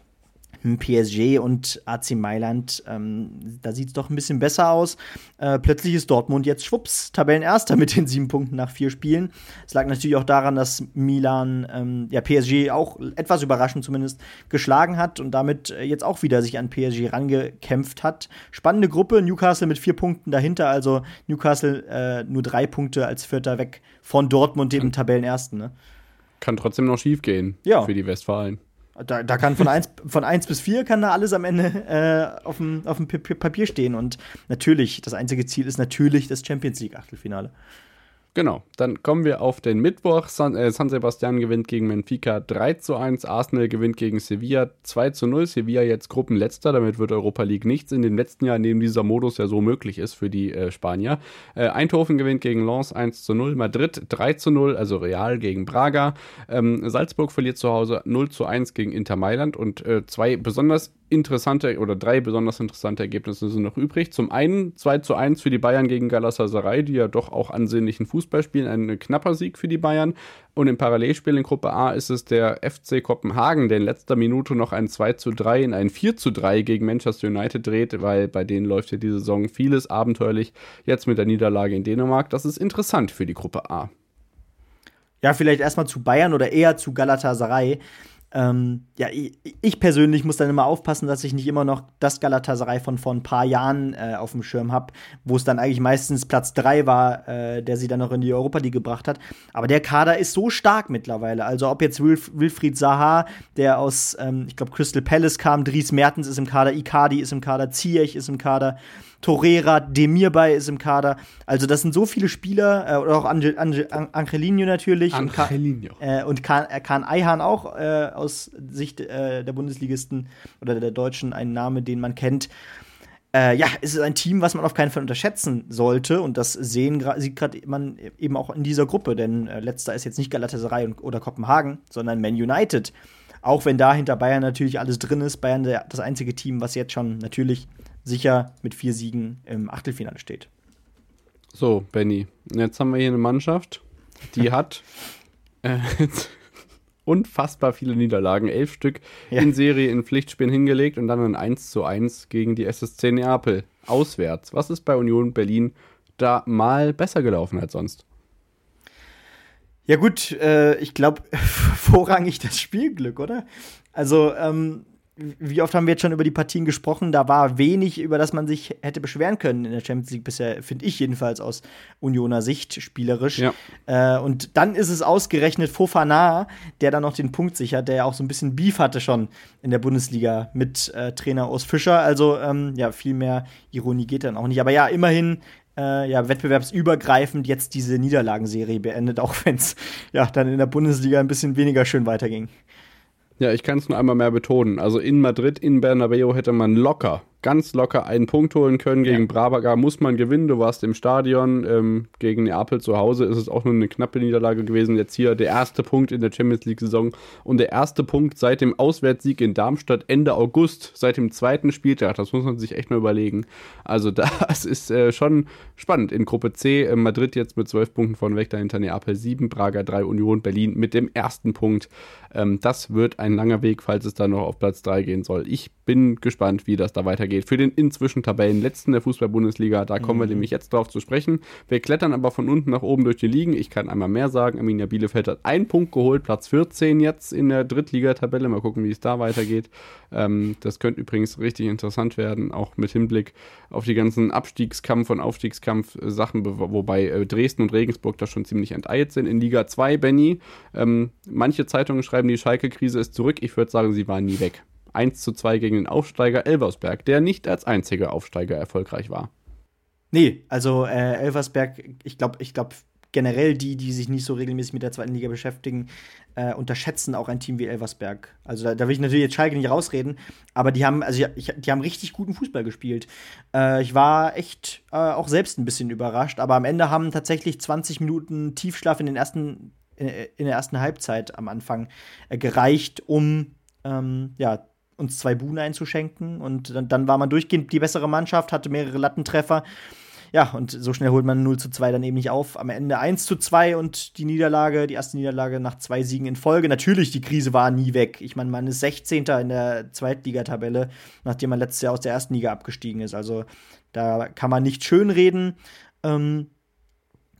[SPEAKER 1] PSG und AC Mailand, ähm, da sieht es doch ein bisschen besser aus. Äh, plötzlich ist Dortmund jetzt schwupps Tabellenerster mit den sieben Punkten nach vier Spielen. Es lag natürlich auch daran, dass Milan ähm, ja PSG auch etwas überraschend zumindest geschlagen hat und damit äh, jetzt auch wieder sich an PSG rangekämpft hat. Spannende Gruppe, Newcastle mit vier Punkten dahinter, also Newcastle äh, nur drei Punkte als Vierter weg von Dortmund, dem Tabellenersten. Ne?
[SPEAKER 2] Kann trotzdem noch schief gehen ja. für die Westfalen.
[SPEAKER 1] Da, da kann von 1 von eins bis 4 kann da alles am Ende äh, auf dem Papier stehen. Und natürlich, das einzige Ziel ist natürlich das Champions League Achtelfinale.
[SPEAKER 2] Genau, dann kommen wir auf den Mittwoch. San, äh, San, Sebastian gewinnt gegen Benfica 3 zu 1. Arsenal gewinnt gegen Sevilla 2 zu 0. Sevilla jetzt Gruppenletzter, damit wird Europa League nichts in den letzten Jahren, in dem dieser Modus ja so möglich ist für die äh, Spanier. Äh, Eindhoven gewinnt gegen Lens 1 zu 0. Madrid 3 zu 0, also Real gegen Braga. Ähm, Salzburg verliert zu Hause 0 zu 1 gegen Inter Mailand und äh, zwei besonders interessante oder drei besonders interessante Ergebnisse sind noch übrig. Zum einen 2 zu 1 für die Bayern gegen Galatasaray, die ja doch auch ansehnlichen Fußball spielen. Ein knapper Sieg für die Bayern. Und im Parallelspiel in Gruppe A ist es der FC Kopenhagen, der in letzter Minute noch ein 2 zu 3 in ein 4 zu 3 gegen Manchester United dreht, weil bei denen läuft ja diese Saison vieles abenteuerlich. Jetzt mit der Niederlage in Dänemark. Das ist interessant für die Gruppe A.
[SPEAKER 1] Ja, vielleicht erstmal zu Bayern oder eher zu Galatasaray. Ähm, ja, ich, ich, persönlich muss dann immer aufpassen, dass ich nicht immer noch das Galatasaray von vor ein paar Jahren äh, auf dem Schirm habe, wo es dann eigentlich meistens Platz 3 war, äh, der sie dann noch in die Europa League gebracht hat. Aber der Kader ist so stark mittlerweile. Also ob jetzt Wilf Wilfried Zaha, der aus, ähm, ich glaube, Crystal Palace kam, Dries Mertens ist im Kader, Icardi ist im Kader, Ziyech ist im Kader, Torreira, Demirbay ist im Kader. Also das sind so viele Spieler, äh, oder auch Ange, Ange, Angelino natürlich.
[SPEAKER 2] Angelino.
[SPEAKER 1] Und, Ka, äh, und Kahn, äh, Kahn Eihan auch äh, aus Sicht äh, der Bundesligisten oder der Deutschen ein Name, den man kennt. Äh, ja, es ist ein Team, was man auf keinen Fall unterschätzen sollte. Und das sehen sieht gerade man eben auch in dieser Gruppe. Denn äh, letzter ist jetzt nicht Galatasaray oder Kopenhagen, sondern Man United. Auch wenn da hinter Bayern natürlich alles drin ist. Bayern der, das einzige Team, was jetzt schon natürlich sicher mit vier Siegen im Achtelfinale steht.
[SPEAKER 2] So, Benny, jetzt haben wir hier eine Mannschaft, die hat äh, unfassbar viele Niederlagen, elf Stück ja. in Serie in Pflichtspielen hingelegt und dann ein 1 zu 1 gegen die SSC Neapel auswärts. Was ist bei Union Berlin da mal besser gelaufen als sonst?
[SPEAKER 1] Ja gut, äh, ich glaube vorrangig das Spielglück, oder? Also ähm, wie oft haben wir jetzt schon über die Partien gesprochen? Da war wenig, über das man sich hätte beschweren können in der Champions League bisher, finde ich jedenfalls aus Unioner Sicht spielerisch. Ja. Äh, und dann ist es ausgerechnet Fofana, der dann noch den Punkt sichert, der ja auch so ein bisschen Beef hatte schon in der Bundesliga mit äh, Trainer Urs Fischer. Also ähm, ja, viel mehr Ironie geht dann auch nicht. Aber ja, immerhin äh, ja, wettbewerbsübergreifend jetzt diese Niederlagenserie beendet, auch wenn es ja dann in der Bundesliga ein bisschen weniger schön weiterging.
[SPEAKER 2] Ja, ich kann es nur einmal mehr betonen. Also in Madrid, in Bernabeu hätte man locker ganz locker einen Punkt holen können. Gegen ja. Braga muss man gewinnen. Du warst im Stadion. Ähm, gegen Neapel zu Hause ist es auch nur eine knappe Niederlage gewesen. Jetzt hier der erste Punkt in der Champions League-Saison und der erste Punkt seit dem Auswärtssieg in Darmstadt Ende August, seit dem zweiten Spieltag. Das muss man sich echt mal überlegen. Also das ist äh, schon spannend. In Gruppe C äh, Madrid jetzt mit zwölf Punkten von weg, dahinter Neapel sieben, Braga drei, Union Berlin mit dem ersten Punkt. Ähm, das wird ein langer Weg, falls es dann noch auf Platz drei gehen soll. Ich bin gespannt, wie das da weitergeht weitergeht. Für den inzwischen Tabellenletzten der Fußball-Bundesliga, da kommen mhm. wir nämlich jetzt drauf zu sprechen. Wir klettern aber von unten nach oben durch die Ligen. Ich kann einmal mehr sagen, Arminia Bielefeld hat einen Punkt geholt, Platz 14 jetzt in der Drittligatabelle. Mal gucken, wie es da weitergeht. Ähm, das könnte übrigens richtig interessant werden, auch mit Hinblick auf die ganzen Abstiegskampf- und Aufstiegskampf-Sachen, wobei äh, Dresden und Regensburg da schon ziemlich enteilt sind. In Liga 2, Benny, ähm, manche Zeitungen schreiben, die Schalke-Krise ist zurück. Ich würde sagen, sie war nie weg. 1 zu 2 gegen den Aufsteiger Elversberg, der nicht als einziger Aufsteiger erfolgreich war.
[SPEAKER 1] Nee, also äh, Elversberg, ich glaube, ich glaube, generell die, die sich nicht so regelmäßig mit der zweiten Liga beschäftigen, äh, unterschätzen auch ein Team wie Elversberg. Also da, da, will ich natürlich jetzt Schalke nicht rausreden, aber die haben, also ich, die haben richtig guten Fußball gespielt. Äh, ich war echt äh, auch selbst ein bisschen überrascht, aber am Ende haben tatsächlich 20 Minuten Tiefschlaf in den ersten äh, in der ersten Halbzeit am Anfang äh, gereicht, um ähm, ja uns zwei Buhnen einzuschenken. Und dann, dann, war man durchgehend die bessere Mannschaft, hatte mehrere Lattentreffer. Ja, und so schnell holt man 0 zu 2 dann eben nicht auf. Am Ende 1 zu 2 und die Niederlage, die erste Niederlage nach zwei Siegen in Folge. Natürlich, die Krise war nie weg. Ich meine, man ist 16. in der Zweitligatabelle, nachdem man letztes Jahr aus der ersten Liga abgestiegen ist. Also da kann man nicht schönreden. Ähm,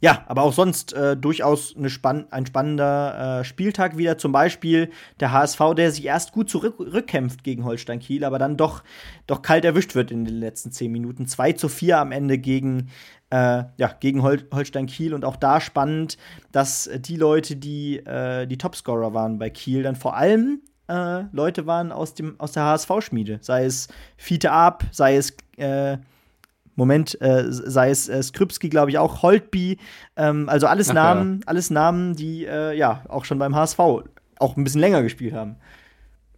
[SPEAKER 1] ja, aber auch sonst äh, durchaus spann ein spannender äh, Spieltag wieder. Zum Beispiel der HSV, der sich erst gut zurückkämpft gegen Holstein Kiel, aber dann doch, doch kalt erwischt wird in den letzten zehn Minuten. 2 zu 4 am Ende gegen, äh, ja, gegen Hol Holstein Kiel. Und auch da spannend, dass die Leute, die äh, die Topscorer waren bei Kiel, dann vor allem äh, Leute waren aus, dem, aus der HSV-Schmiede. Sei es Fiete Ab, sei es äh, Moment, äh, sei es äh, Skripski, glaube ich, auch Holtby, ähm, also alles Ach, Namen, ja. alles Namen, die äh, ja auch schon beim HSV auch ein bisschen länger gespielt haben.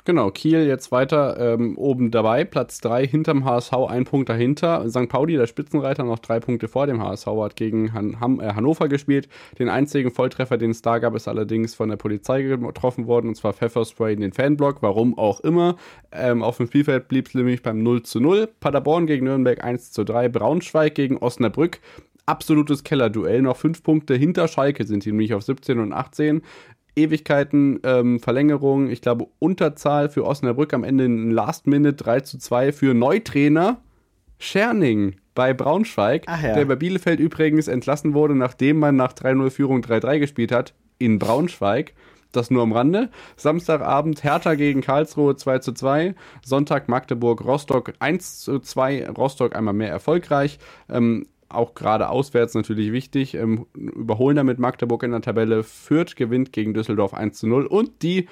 [SPEAKER 2] Genau, Kiel jetzt weiter ähm, oben dabei, Platz 3 hinterm HSV, ein Punkt dahinter. St. Pauli, der Spitzenreiter, noch drei Punkte vor dem HSV, hat gegen Han Han äh, Hannover gespielt. Den einzigen Volltreffer, den es da gab, ist allerdings von der Polizei getroffen worden, und zwar Pfefferspray in den Fanblock, warum auch immer. Ähm, auf dem Spielfeld blieb es nämlich beim 0 zu 0. Paderborn gegen Nürnberg 1 zu 3, Braunschweig gegen Osnabrück absolutes Kellerduell. Noch fünf Punkte hinter Schalke sind die nämlich auf 17 und 18. Ewigkeiten ähm, Verlängerung, ich glaube Unterzahl für Osnabrück am Ende in Last Minute 3 zu 2 für Neutrainer Scherning bei Braunschweig, ja. der bei Bielefeld übrigens entlassen wurde, nachdem man nach 3-0 Führung 3-3 gespielt hat in Braunschweig. Das nur am Rande. Samstagabend Hertha gegen Karlsruhe 2 zu 2. Sonntag Magdeburg Rostock 1 zu 2. Rostock einmal mehr erfolgreich. Ähm, auch gerade auswärts natürlich wichtig. Ähm, überholen damit Magdeburg in der Tabelle. Fürth gewinnt gegen Düsseldorf 1 zu 0. Und die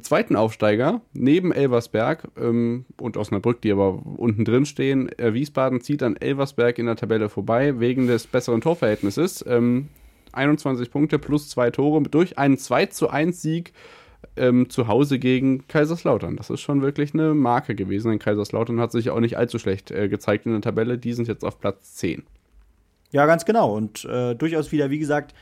[SPEAKER 2] zweiten Aufsteiger neben Elversberg ähm, und Osnabrück, die aber unten drin stehen, äh, Wiesbaden zieht an Elversberg in der Tabelle vorbei, wegen des besseren Torverhältnisses. Ähm, 21 Punkte plus zwei Tore durch einen 2 zu 1 Sieg ähm, zu Hause gegen Kaiserslautern. Das ist schon wirklich eine Marke gewesen. Denn Kaiserslautern hat sich auch nicht allzu schlecht äh, gezeigt in der Tabelle. Die sind jetzt auf Platz 10.
[SPEAKER 1] Ja, ganz genau. Und äh, durchaus wieder, wie gesagt,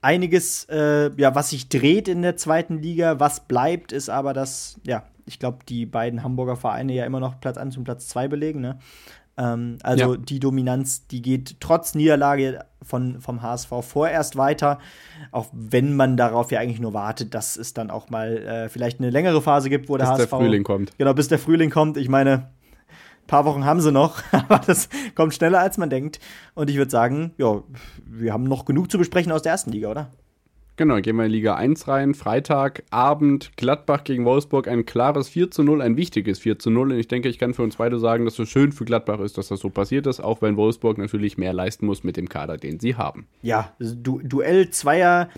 [SPEAKER 1] einiges, äh, ja, was sich dreht in der zweiten Liga. Was bleibt, ist aber, dass, ja, ich glaube, die beiden Hamburger Vereine ja immer noch Platz 1 und Platz 2 belegen. Ne? Ähm, also ja. die Dominanz, die geht trotz Niederlage von, vom HSV vorerst weiter, auch wenn man darauf ja eigentlich nur wartet, dass es dann auch mal äh, vielleicht eine längere Phase gibt, wo der bis HSV. Bis
[SPEAKER 2] der Frühling kommt.
[SPEAKER 1] Genau, bis der Frühling kommt. Ich meine, paar Wochen haben sie noch, aber das kommt schneller, als man denkt. Und ich würde sagen, ja, wir haben noch genug zu besprechen aus der ersten Liga, oder?
[SPEAKER 2] Genau, gehen wir in Liga 1 rein. Freitag, Abend, Gladbach gegen Wolfsburg. Ein klares 4 zu 0, ein wichtiges 4 zu 0. Und ich denke, ich kann für uns beide sagen, dass es schön für Gladbach ist, dass das so passiert ist, auch wenn Wolfsburg natürlich mehr leisten muss mit dem Kader, den sie haben.
[SPEAKER 1] Ja, du Duell zweier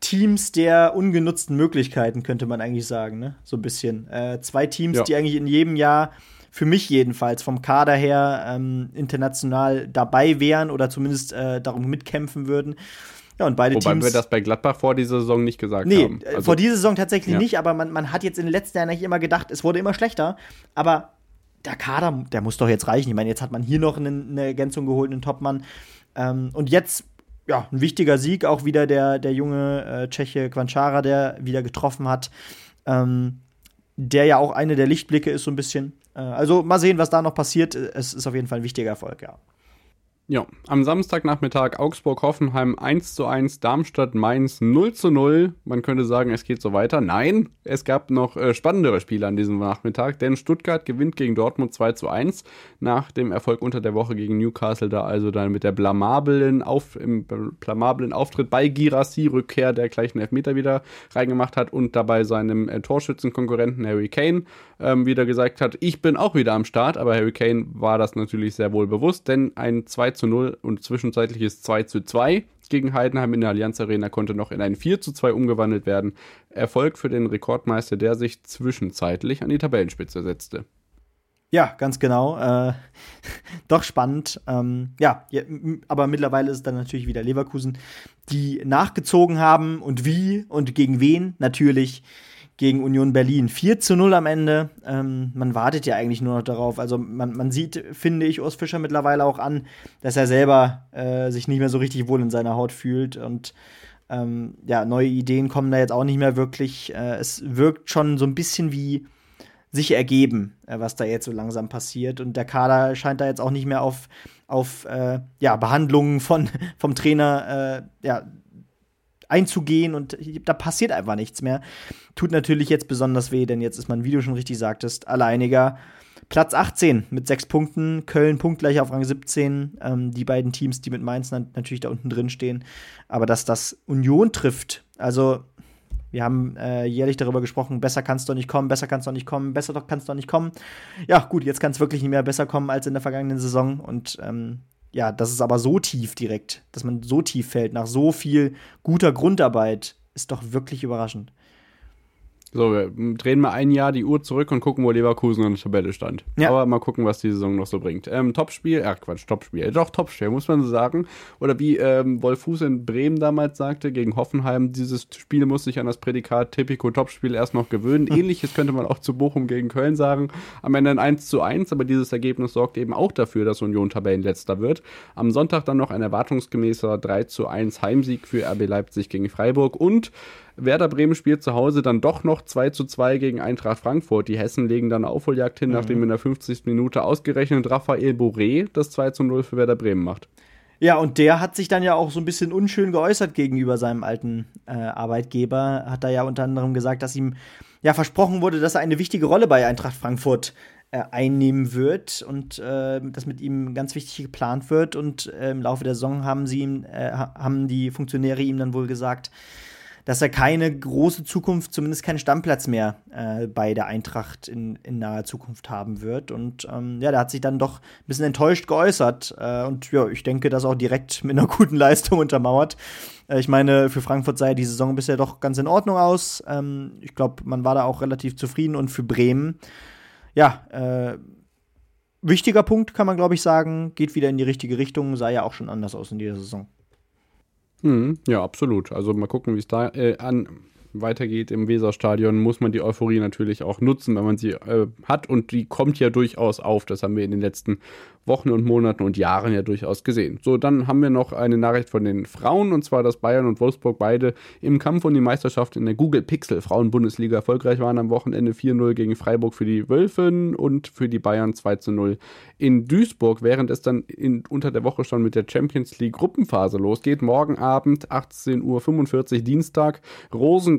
[SPEAKER 1] Teams der ungenutzten Möglichkeiten, könnte man eigentlich sagen, ne? So ein bisschen. Äh, zwei Teams, ja. die eigentlich in jedem Jahr für mich jedenfalls vom Kader her ähm, international dabei wären oder zumindest äh, darum mitkämpfen würden. Ja, und beide
[SPEAKER 2] Wobei
[SPEAKER 1] Teams.
[SPEAKER 2] wir das bei Gladbach vor dieser Saison nicht gesagt
[SPEAKER 1] Nee,
[SPEAKER 2] haben.
[SPEAKER 1] äh, vor dieser Saison tatsächlich
[SPEAKER 2] ja.
[SPEAKER 1] nicht, aber man, man hat jetzt in den letzten Jahren eigentlich immer gedacht, es wurde immer schlechter. Aber der Kader, der muss doch jetzt reichen. Ich meine, jetzt hat man hier noch eine, eine Ergänzung geholt, einen Topmann. Ähm, und jetzt, ja, ein wichtiger Sieg, auch wieder der, der junge äh, Tscheche Quanchara, der wieder getroffen hat. Ähm, der ja auch eine der Lichtblicke ist, so ein bisschen. Äh, also mal sehen, was da noch passiert. Es ist auf jeden Fall ein wichtiger Erfolg, ja.
[SPEAKER 2] Ja, am Samstagnachmittag Augsburg-Hoffenheim 1 zu 1, Darmstadt-Mainz 0 zu 0. Man könnte sagen, es geht so weiter. Nein, es gab noch äh, spannendere Spiele an diesem Nachmittag, denn Stuttgart gewinnt gegen Dortmund 2 zu 1 nach dem Erfolg unter der Woche gegen Newcastle, da also dann mit der blamablen, Auf, im blamablen Auftritt bei Girassi Rückkehr, der gleich einen Elfmeter wieder reingemacht hat und dabei seinem äh, Torschützenkonkurrenten Harry Kane ähm, wieder gesagt hat, ich bin auch wieder am Start, aber Harry Kane war das natürlich sehr wohl bewusst, denn ein 2 zu 0 und zwischenzeitliches 2 zu 2 gegen Heidenheim in der Allianz Arena konnte noch in ein 4 zu 2 umgewandelt werden. Erfolg für den Rekordmeister, der sich zwischenzeitlich an die Tabellenspitze setzte.
[SPEAKER 1] Ja, ganz genau. Äh, doch spannend. Ähm, ja, ja, aber mittlerweile ist es dann natürlich wieder Leverkusen, die nachgezogen haben und wie und gegen wen natürlich gegen Union Berlin. 4 zu 0 am Ende. Ähm, man wartet ja eigentlich nur noch darauf. Also man, man sieht, finde ich, Urs Fischer mittlerweile auch an, dass er selber äh, sich nicht mehr so richtig wohl in seiner Haut fühlt. Und ähm, ja, neue Ideen kommen da jetzt auch nicht mehr wirklich. Äh, es wirkt schon so ein bisschen wie sich ergeben, äh, was da jetzt so langsam passiert. Und der Kader scheint da jetzt auch nicht mehr auf, auf äh, ja, Behandlungen von, vom Trainer äh, ja, einzugehen und da passiert einfach nichts mehr. Tut natürlich jetzt besonders weh, denn jetzt ist man, wie du schon richtig sagtest, alleiniger. Platz 18 mit sechs Punkten, Köln punktgleich auf Rang 17. Ähm, die beiden Teams, die mit Mainz natürlich da unten drin stehen. Aber dass das Union trifft, also wir haben äh, jährlich darüber gesprochen, besser kann es doch nicht kommen, besser kann es doch nicht kommen, besser doch kann es doch nicht kommen. Ja, gut, jetzt kann es wirklich nicht mehr besser kommen als in der vergangenen Saison. Und ähm, ja, das ist aber so tief direkt, dass man so tief fällt, nach so viel guter Grundarbeit, ist doch wirklich überraschend.
[SPEAKER 2] So, wir drehen mal ein Jahr die Uhr zurück und gucken, wo Leverkusen in der Tabelle stand.
[SPEAKER 1] Ja.
[SPEAKER 2] Aber mal gucken, was die Saison noch so bringt. Ähm, Topspiel, ach Quatsch, Topspiel, äh, doch Topspiel, muss man so sagen. Oder wie ähm, Wolf Fuß in Bremen damals sagte, gegen Hoffenheim, dieses Spiel muss sich an das Prädikat Typico Topspiel erst noch gewöhnen. Ähnliches könnte man auch zu Bochum gegen Köln sagen. Am Ende ein 1 zu 1, aber dieses Ergebnis sorgt eben auch dafür, dass Union Tabellenletzter wird. Am Sonntag dann noch ein erwartungsgemäßer 3 zu 1 Heimsieg für RB Leipzig gegen Freiburg und Werder Bremen spielt zu Hause dann doch noch 2 zu 2 gegen Eintracht Frankfurt. Die Hessen legen dann Aufholjagd hin, mhm. nachdem in der 50. Minute ausgerechnet Raphael Boré das 2 zu 0 für Werder Bremen macht.
[SPEAKER 1] Ja, und der hat sich dann ja auch so ein bisschen unschön geäußert gegenüber seinem alten äh, Arbeitgeber. Hat da ja unter anderem gesagt, dass ihm ja versprochen wurde, dass er eine wichtige Rolle bei Eintracht Frankfurt äh, einnehmen wird und äh, das mit ihm ganz wichtig geplant wird. Und äh, im Laufe der Saison haben sie ihm, äh, haben die Funktionäre ihm dann wohl gesagt, dass er keine große Zukunft, zumindest keinen Stammplatz mehr äh, bei der Eintracht in, in naher Zukunft haben wird. Und ähm, ja, der hat sich dann doch ein bisschen enttäuscht geäußert. Äh, und ja, ich denke, das auch direkt mit einer guten Leistung untermauert. Äh, ich meine, für Frankfurt sah die Saison bisher doch ganz in Ordnung aus. Ähm, ich glaube, man war da auch relativ zufrieden. Und für Bremen, ja, äh, wichtiger Punkt, kann man, glaube ich, sagen. Geht wieder in die richtige Richtung. Sah ja auch schon anders aus in dieser Saison.
[SPEAKER 2] Mhm, ja, absolut. Also mal gucken, wie es da äh, an weitergeht im Weserstadion, muss man die Euphorie natürlich auch nutzen, wenn man sie äh, hat. Und die kommt ja durchaus auf. Das haben wir in den letzten Wochen und Monaten und Jahren ja durchaus gesehen. So, dann haben wir noch eine Nachricht von den Frauen, und zwar, dass Bayern und Wolfsburg beide im Kampf um die Meisterschaft in der Google Pixel Frauen-Bundesliga erfolgreich waren am Wochenende 4-0 gegen Freiburg für die Wölfen und für die Bayern 2-0 in Duisburg, während es dann in, unter der Woche schon mit der Champions League Gruppenphase losgeht. Morgen Abend 18.45 Uhr Dienstag.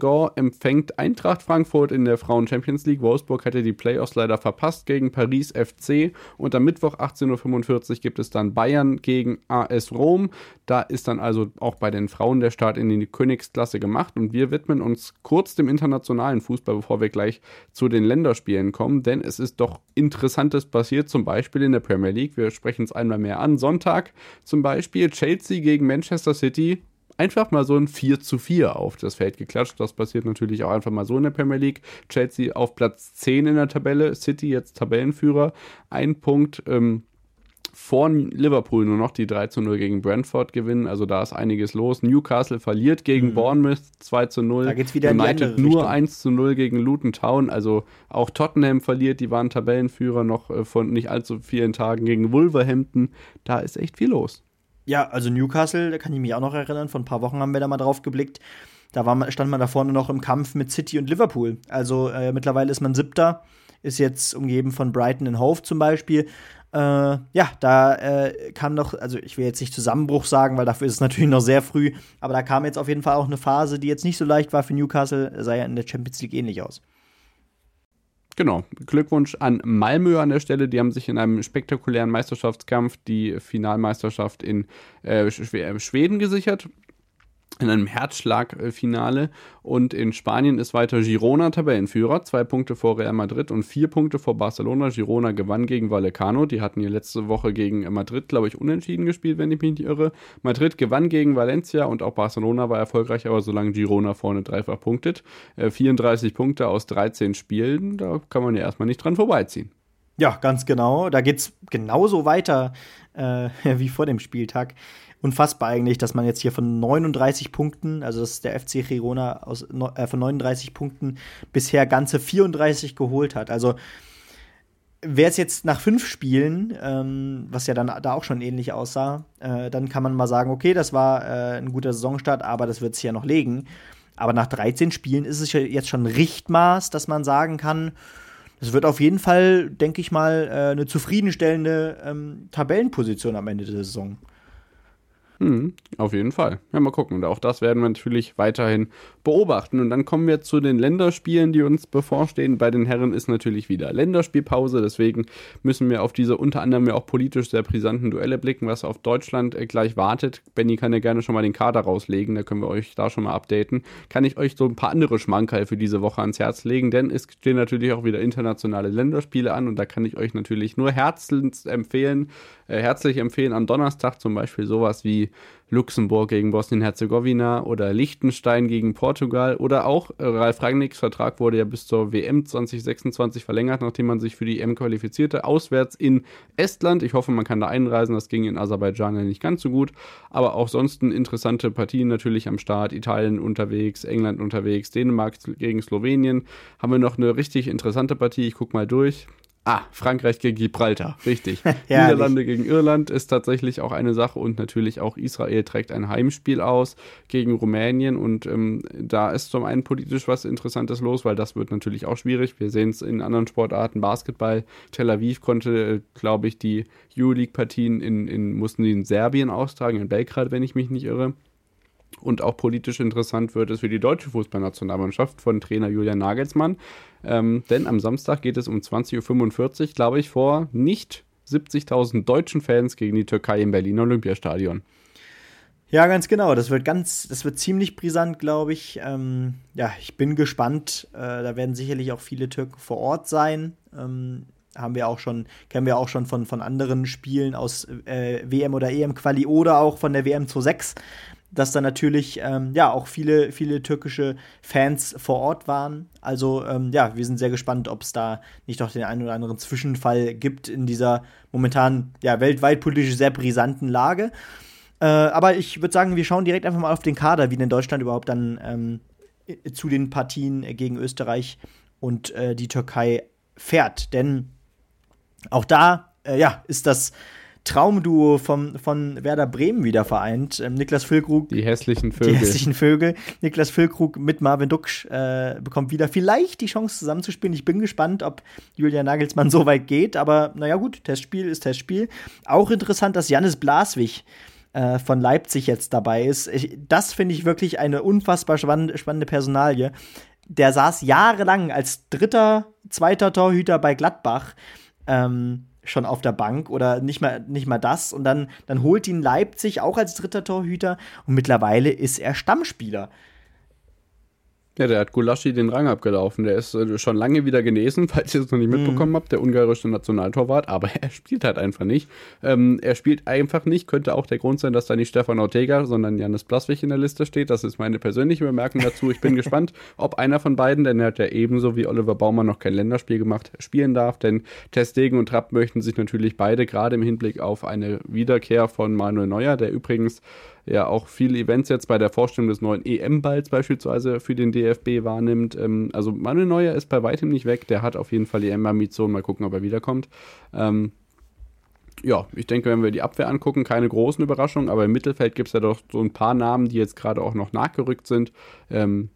[SPEAKER 2] Rosengau empfängt Eintracht Frankfurt in der Frauen Champions League. Wolfsburg hätte die Playoffs leider verpasst gegen Paris FC und am Mittwoch 18.45 Uhr gibt es dann Bayern gegen AS Rom. Da ist dann also auch bei den Frauen der Start in die Königsklasse gemacht und wir widmen uns kurz dem internationalen Fußball, bevor wir gleich zu den Länderspielen kommen, denn es ist doch Interessantes passiert, zum Beispiel in der Premier League. Wir sprechen es einmal mehr an. Sonntag zum Beispiel Chelsea gegen Manchester City einfach mal so ein 4 zu 4 auf das Feld geklatscht. Das passiert natürlich auch einfach mal so in der Premier League. Chelsea auf Platz 10 in der Tabelle, City jetzt Tabellenführer, ein Punkt ähm, vor Liverpool nur noch die 3 zu 0 gegen Brentford gewinnen. Also da ist einiges los. Newcastle verliert gegen mhm. Bournemouth 2 zu 0.
[SPEAKER 1] Da geht's wieder
[SPEAKER 2] United
[SPEAKER 1] in die
[SPEAKER 2] nur
[SPEAKER 1] Richtung.
[SPEAKER 2] 1 zu 0 gegen Luton Town. Also auch Tottenham verliert. Die waren Tabellenführer noch äh, von nicht allzu vielen Tagen gegen Wolverhampton. Da ist echt viel los.
[SPEAKER 1] Ja, also Newcastle, da kann ich mich auch noch erinnern. Vor ein paar Wochen haben wir da mal drauf geblickt. Da war, stand man da vorne noch im Kampf mit City und Liverpool. Also äh, mittlerweile ist man Siebter, ist jetzt umgeben von Brighton und Hove zum Beispiel. Äh, ja, da äh, kam noch, also ich will jetzt nicht Zusammenbruch sagen, weil dafür ist es natürlich noch sehr früh, aber da kam jetzt auf jeden Fall auch eine Phase, die jetzt nicht so leicht war für Newcastle, sah ja in der Champions League ähnlich aus.
[SPEAKER 2] Genau. Glückwunsch an Malmö an der Stelle. Die haben sich in einem spektakulären Meisterschaftskampf die Finalmeisterschaft in äh, Schweden gesichert in einem Herzschlagfinale. Und in Spanien ist weiter Girona Tabellenführer, zwei Punkte vor Real Madrid und vier Punkte vor Barcelona. Girona gewann gegen Vallecano. Die hatten hier letzte Woche gegen Madrid, glaube ich, unentschieden gespielt, wenn ich mich nicht irre. Madrid gewann gegen Valencia und auch Barcelona war erfolgreich, aber solange Girona vorne dreifach punktet, 34 äh, Punkte aus 13 Spielen, da kann man ja erstmal nicht dran vorbeiziehen.
[SPEAKER 1] Ja, ganz genau. Da geht es genauso weiter äh, wie vor dem Spieltag unfassbar eigentlich, dass man jetzt hier von 39 Punkten, also das ist der FC Girona aus, äh, von 39 Punkten bisher ganze 34 geholt hat. Also wäre es jetzt nach fünf Spielen, ähm, was ja dann da auch schon ähnlich aussah, äh, dann kann man mal sagen, okay, das war äh, ein guter Saisonstart, aber das wird sich ja noch legen. Aber nach 13 Spielen ist es jetzt schon Richtmaß, dass man sagen kann, das wird auf jeden Fall, denke ich mal, äh, eine zufriedenstellende ähm, Tabellenposition am Ende der Saison.
[SPEAKER 2] Hm, auf jeden Fall. Ja, mal gucken. Und auch das werden wir natürlich weiterhin beobachten. Und dann kommen wir zu den Länderspielen, die uns bevorstehen. Bei den Herren ist natürlich wieder Länderspielpause. Deswegen müssen wir auf diese unter anderem ja auch politisch sehr brisanten Duelle blicken, was auf Deutschland äh, gleich wartet. Benny kann ja gerne schon mal den Kader rauslegen. Da können wir euch da schon mal updaten. Kann ich euch so ein paar andere Schmankerl für diese Woche ans Herz legen, denn es stehen natürlich auch wieder internationale Länderspiele an. Und da kann ich euch natürlich nur herzlich empfehlen, äh, herzlich empfehlen, am Donnerstag zum Beispiel sowas wie Luxemburg gegen Bosnien-Herzegowina oder Liechtenstein gegen Portugal oder auch äh, Ralf Rangnicks Vertrag wurde ja bis zur WM 2026 verlängert, nachdem man sich für die EM qualifizierte, auswärts in Estland. Ich hoffe, man kann da einreisen, das ging in Aserbaidschan ja nicht ganz so gut, aber auch sonst interessante Partien natürlich am Start, Italien unterwegs, England unterwegs, Dänemark gegen Slowenien. Haben wir noch eine richtig interessante Partie, ich gucke mal durch. Ah, Frankreich gegen Gibraltar, richtig. Niederlande gegen Irland ist tatsächlich auch eine Sache und natürlich auch Israel trägt ein Heimspiel aus gegen Rumänien und ähm, da ist zum einen politisch was Interessantes los, weil das wird natürlich auch schwierig. Wir sehen es in anderen Sportarten, Basketball. Tel Aviv konnte, glaube ich, die Euroleague-Partien in, in, mussten die in Serbien austragen, in Belgrad, wenn ich mich nicht irre. Und auch politisch interessant wird es für die deutsche Fußballnationalmannschaft von Trainer Julian Nagelsmann. Ähm, denn am Samstag geht es um 20.45 Uhr, glaube ich, vor nicht 70.000 deutschen Fans gegen die Türkei im Berliner Olympiastadion.
[SPEAKER 1] Ja, ganz genau. Das wird ganz, das wird ziemlich brisant, glaube ich. Ähm, ja, ich bin gespannt. Äh, da werden sicherlich auch viele Türken vor Ort sein. Ähm, haben wir auch schon, kennen wir auch schon von, von anderen Spielen aus äh, WM oder EM-Quali oder auch von der WM 26 dass da natürlich ähm, ja auch viele, viele türkische Fans vor Ort waren. Also ähm, ja, wir sind sehr gespannt, ob es da nicht noch den einen oder anderen Zwischenfall gibt in dieser momentan ja weltweit politisch sehr brisanten Lage. Äh, aber ich würde sagen, wir schauen direkt einfach mal auf den Kader, wie in Deutschland überhaupt dann ähm, zu den Partien gegen Österreich und äh, die Türkei fährt. Denn auch da äh, ja, ist das Traumduo vom, von Werder Bremen wieder vereint. Ähm, Niklas Füllkrug.
[SPEAKER 2] Die hässlichen Vögel.
[SPEAKER 1] Die hässlichen Vögel. Niklas Füllkrug mit Marvin Duksch äh, bekommt wieder vielleicht die Chance zusammenzuspielen. Ich bin gespannt, ob Julian Nagelsmann so weit geht. Aber naja, gut, Testspiel ist Testspiel. Auch interessant, dass Jannis Blaswig äh, von Leipzig jetzt dabei ist. Ich, das finde ich wirklich eine unfassbar spannende, spannende Personalie. Der saß jahrelang als dritter, zweiter Torhüter bei Gladbach. Ähm, schon auf der Bank oder nicht mal, nicht mal das. Und dann, dann holt ihn Leipzig auch als dritter Torhüter und mittlerweile ist er Stammspieler.
[SPEAKER 2] Ja, der hat Gulaschi den Rang abgelaufen. Der ist äh, schon lange wieder genesen, falls ihr es noch nicht
[SPEAKER 1] Mhm.
[SPEAKER 2] mitbekommen habt, der ungarische Nationaltorwart, aber er spielt halt einfach nicht. Ähm, er spielt einfach nicht, könnte auch der Grund sein, dass da nicht Stefan Ortega, sondern Janis Blaswig in der Liste steht. Das ist meine persönliche Bemerkung dazu. Ich bin gespannt, ob einer von beiden, denn er hat ja ebenso wie Oliver Baumann noch kein Länderspiel gemacht, spielen darf, denn Testegen und Trapp möchten sich natürlich beide gerade im Hinblick auf eine Wiederkehr von Manuel Neuer, der übrigens ja auch viele Events jetzt bei der Vorstellung des neuen EM-Balls beispielsweise für den DFB wahrnimmt. Ähm, also Manuel Neuer ist bei weitem nicht weg, der hat auf jeden Fall die EM-Ambition, mal gucken, ob er wiederkommt. Ähm, ja, ich denke, wenn wir die Abwehr angucken, keine großen Überraschungen, aber im Mittelfeld gibt es ja doch so ein paar Namen, die jetzt gerade auch noch nachgerückt sind. Ähm,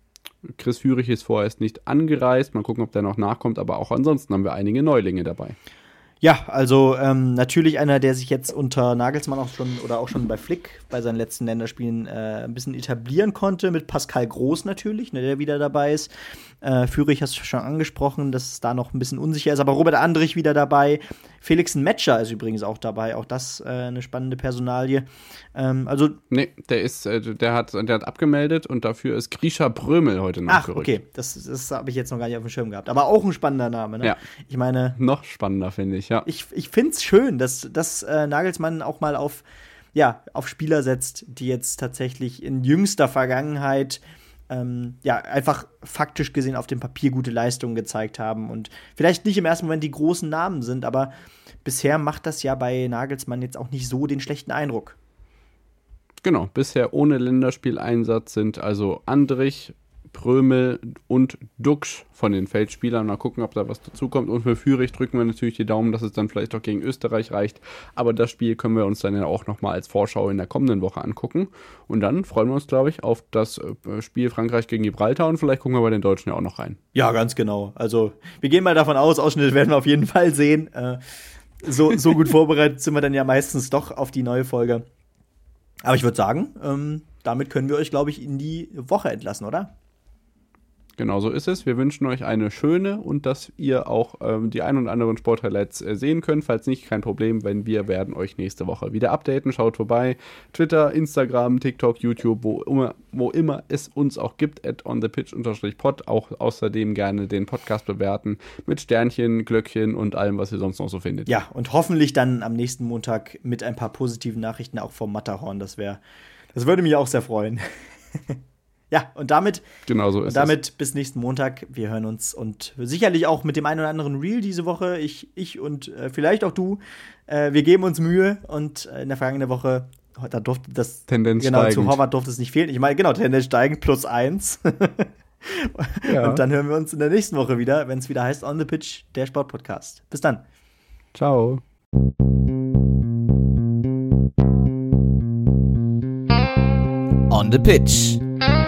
[SPEAKER 2] Chris Führig ist vorerst nicht angereist, mal gucken, ob der noch nachkommt, aber auch ansonsten haben wir einige Neulinge dabei.
[SPEAKER 1] Ja, also ähm, natürlich einer, der sich jetzt unter Nagelsmann auch schon oder auch schon bei Flick bei seinen letzten Länderspielen äh, ein bisschen etablieren konnte, mit Pascal Groß natürlich, ne, der wieder dabei ist. Äh, Führig hast du schon angesprochen, dass es da noch ein bisschen unsicher ist, aber Robert Andrich wieder dabei. Felix Metscher ist übrigens auch dabei, auch das äh, eine spannende Personalie. Ähm, also
[SPEAKER 2] Nee, der ist, äh, der hat, der hat abgemeldet und dafür ist Grisha Brömel heute
[SPEAKER 1] Ach,
[SPEAKER 2] nachgerückt.
[SPEAKER 1] okay, das, das habe ich jetzt noch gar nicht auf dem Schirm gehabt. Aber auch ein spannender Name, ne?
[SPEAKER 2] Ja.
[SPEAKER 1] Ich meine,
[SPEAKER 2] Noch spannender, finde ich, ja.
[SPEAKER 1] ich, ich finde es schön, dass, dass äh, Nagelsmann auch mal auf, ja, auf Spieler setzt, die jetzt tatsächlich in jüngster Vergangenheit ähm, ja, einfach faktisch gesehen auf dem Papier gute Leistungen gezeigt haben und vielleicht nicht im ersten Moment die großen Namen sind, aber bisher macht das ja bei Nagelsmann jetzt auch nicht so den schlechten Eindruck.
[SPEAKER 2] Genau, bisher ohne Länderspieleinsatz sind also Andrich, Prömel und Duxch von den Feldspielern. Mal gucken, ob da was dazukommt. Und für Führig drücken wir natürlich die Daumen, dass es dann vielleicht auch gegen Österreich reicht. Aber das Spiel können wir uns dann ja auch nochmal als Vorschau in der kommenden Woche angucken. Und dann freuen wir uns, glaube ich, auf das äh, Spiel Frankreich gegen Gibraltar und vielleicht gucken wir bei den Deutschen ja auch noch rein.
[SPEAKER 1] Ja, ganz genau. Also, wir gehen mal davon aus, Ausschnitte werden wir auf jeden Fall sehen. Äh, so, so gut vorbereitet sind wir dann ja meistens doch auf die neue Folge. Aber ich würde sagen, ähm, damit können wir euch, glaube ich, in die Woche entlassen, oder?
[SPEAKER 2] Genau so ist es. Wir wünschen euch eine schöne und dass ihr auch ähm, die ein und anderen Sporthighlights äh, sehen könnt. Falls nicht, kein Problem, wenn wir werden euch nächste Woche wieder updaten. Schaut vorbei. Twitter, Instagram, TikTok, YouTube, wo immer, wo immer es uns auch gibt, at onthepitch-pod. Auch außerdem gerne den Podcast bewerten mit Sternchen, Glöckchen und allem, was ihr sonst noch so findet.
[SPEAKER 1] Ja, und hoffentlich dann am nächsten Montag mit ein paar positiven Nachrichten auch vom Matterhorn. Das wäre, das würde mich auch sehr freuen. ja, und damit,
[SPEAKER 2] Genau so ist
[SPEAKER 1] und damit bis nächsten Montag. Wir hören uns und sicherlich auch mit dem einen oder anderen Reel diese Woche. Ich, ich und äh, vielleicht auch du. Äh, wir geben uns Mühe und äh, in der vergangenen Woche, da durfte das
[SPEAKER 2] Tendenz
[SPEAKER 1] genau zu
[SPEAKER 2] steigend.
[SPEAKER 1] Horvath durfte es nicht fehlen. Ich meine, genau, Tendenz steigend plus eins.
[SPEAKER 2] Ja.
[SPEAKER 1] Und dann hören wir uns in der nächsten Woche wieder, wenn es wieder heißt On the Pitch, der Sportpodcast. Bis dann.
[SPEAKER 2] es. Ciao.
[SPEAKER 5] On the Pitch.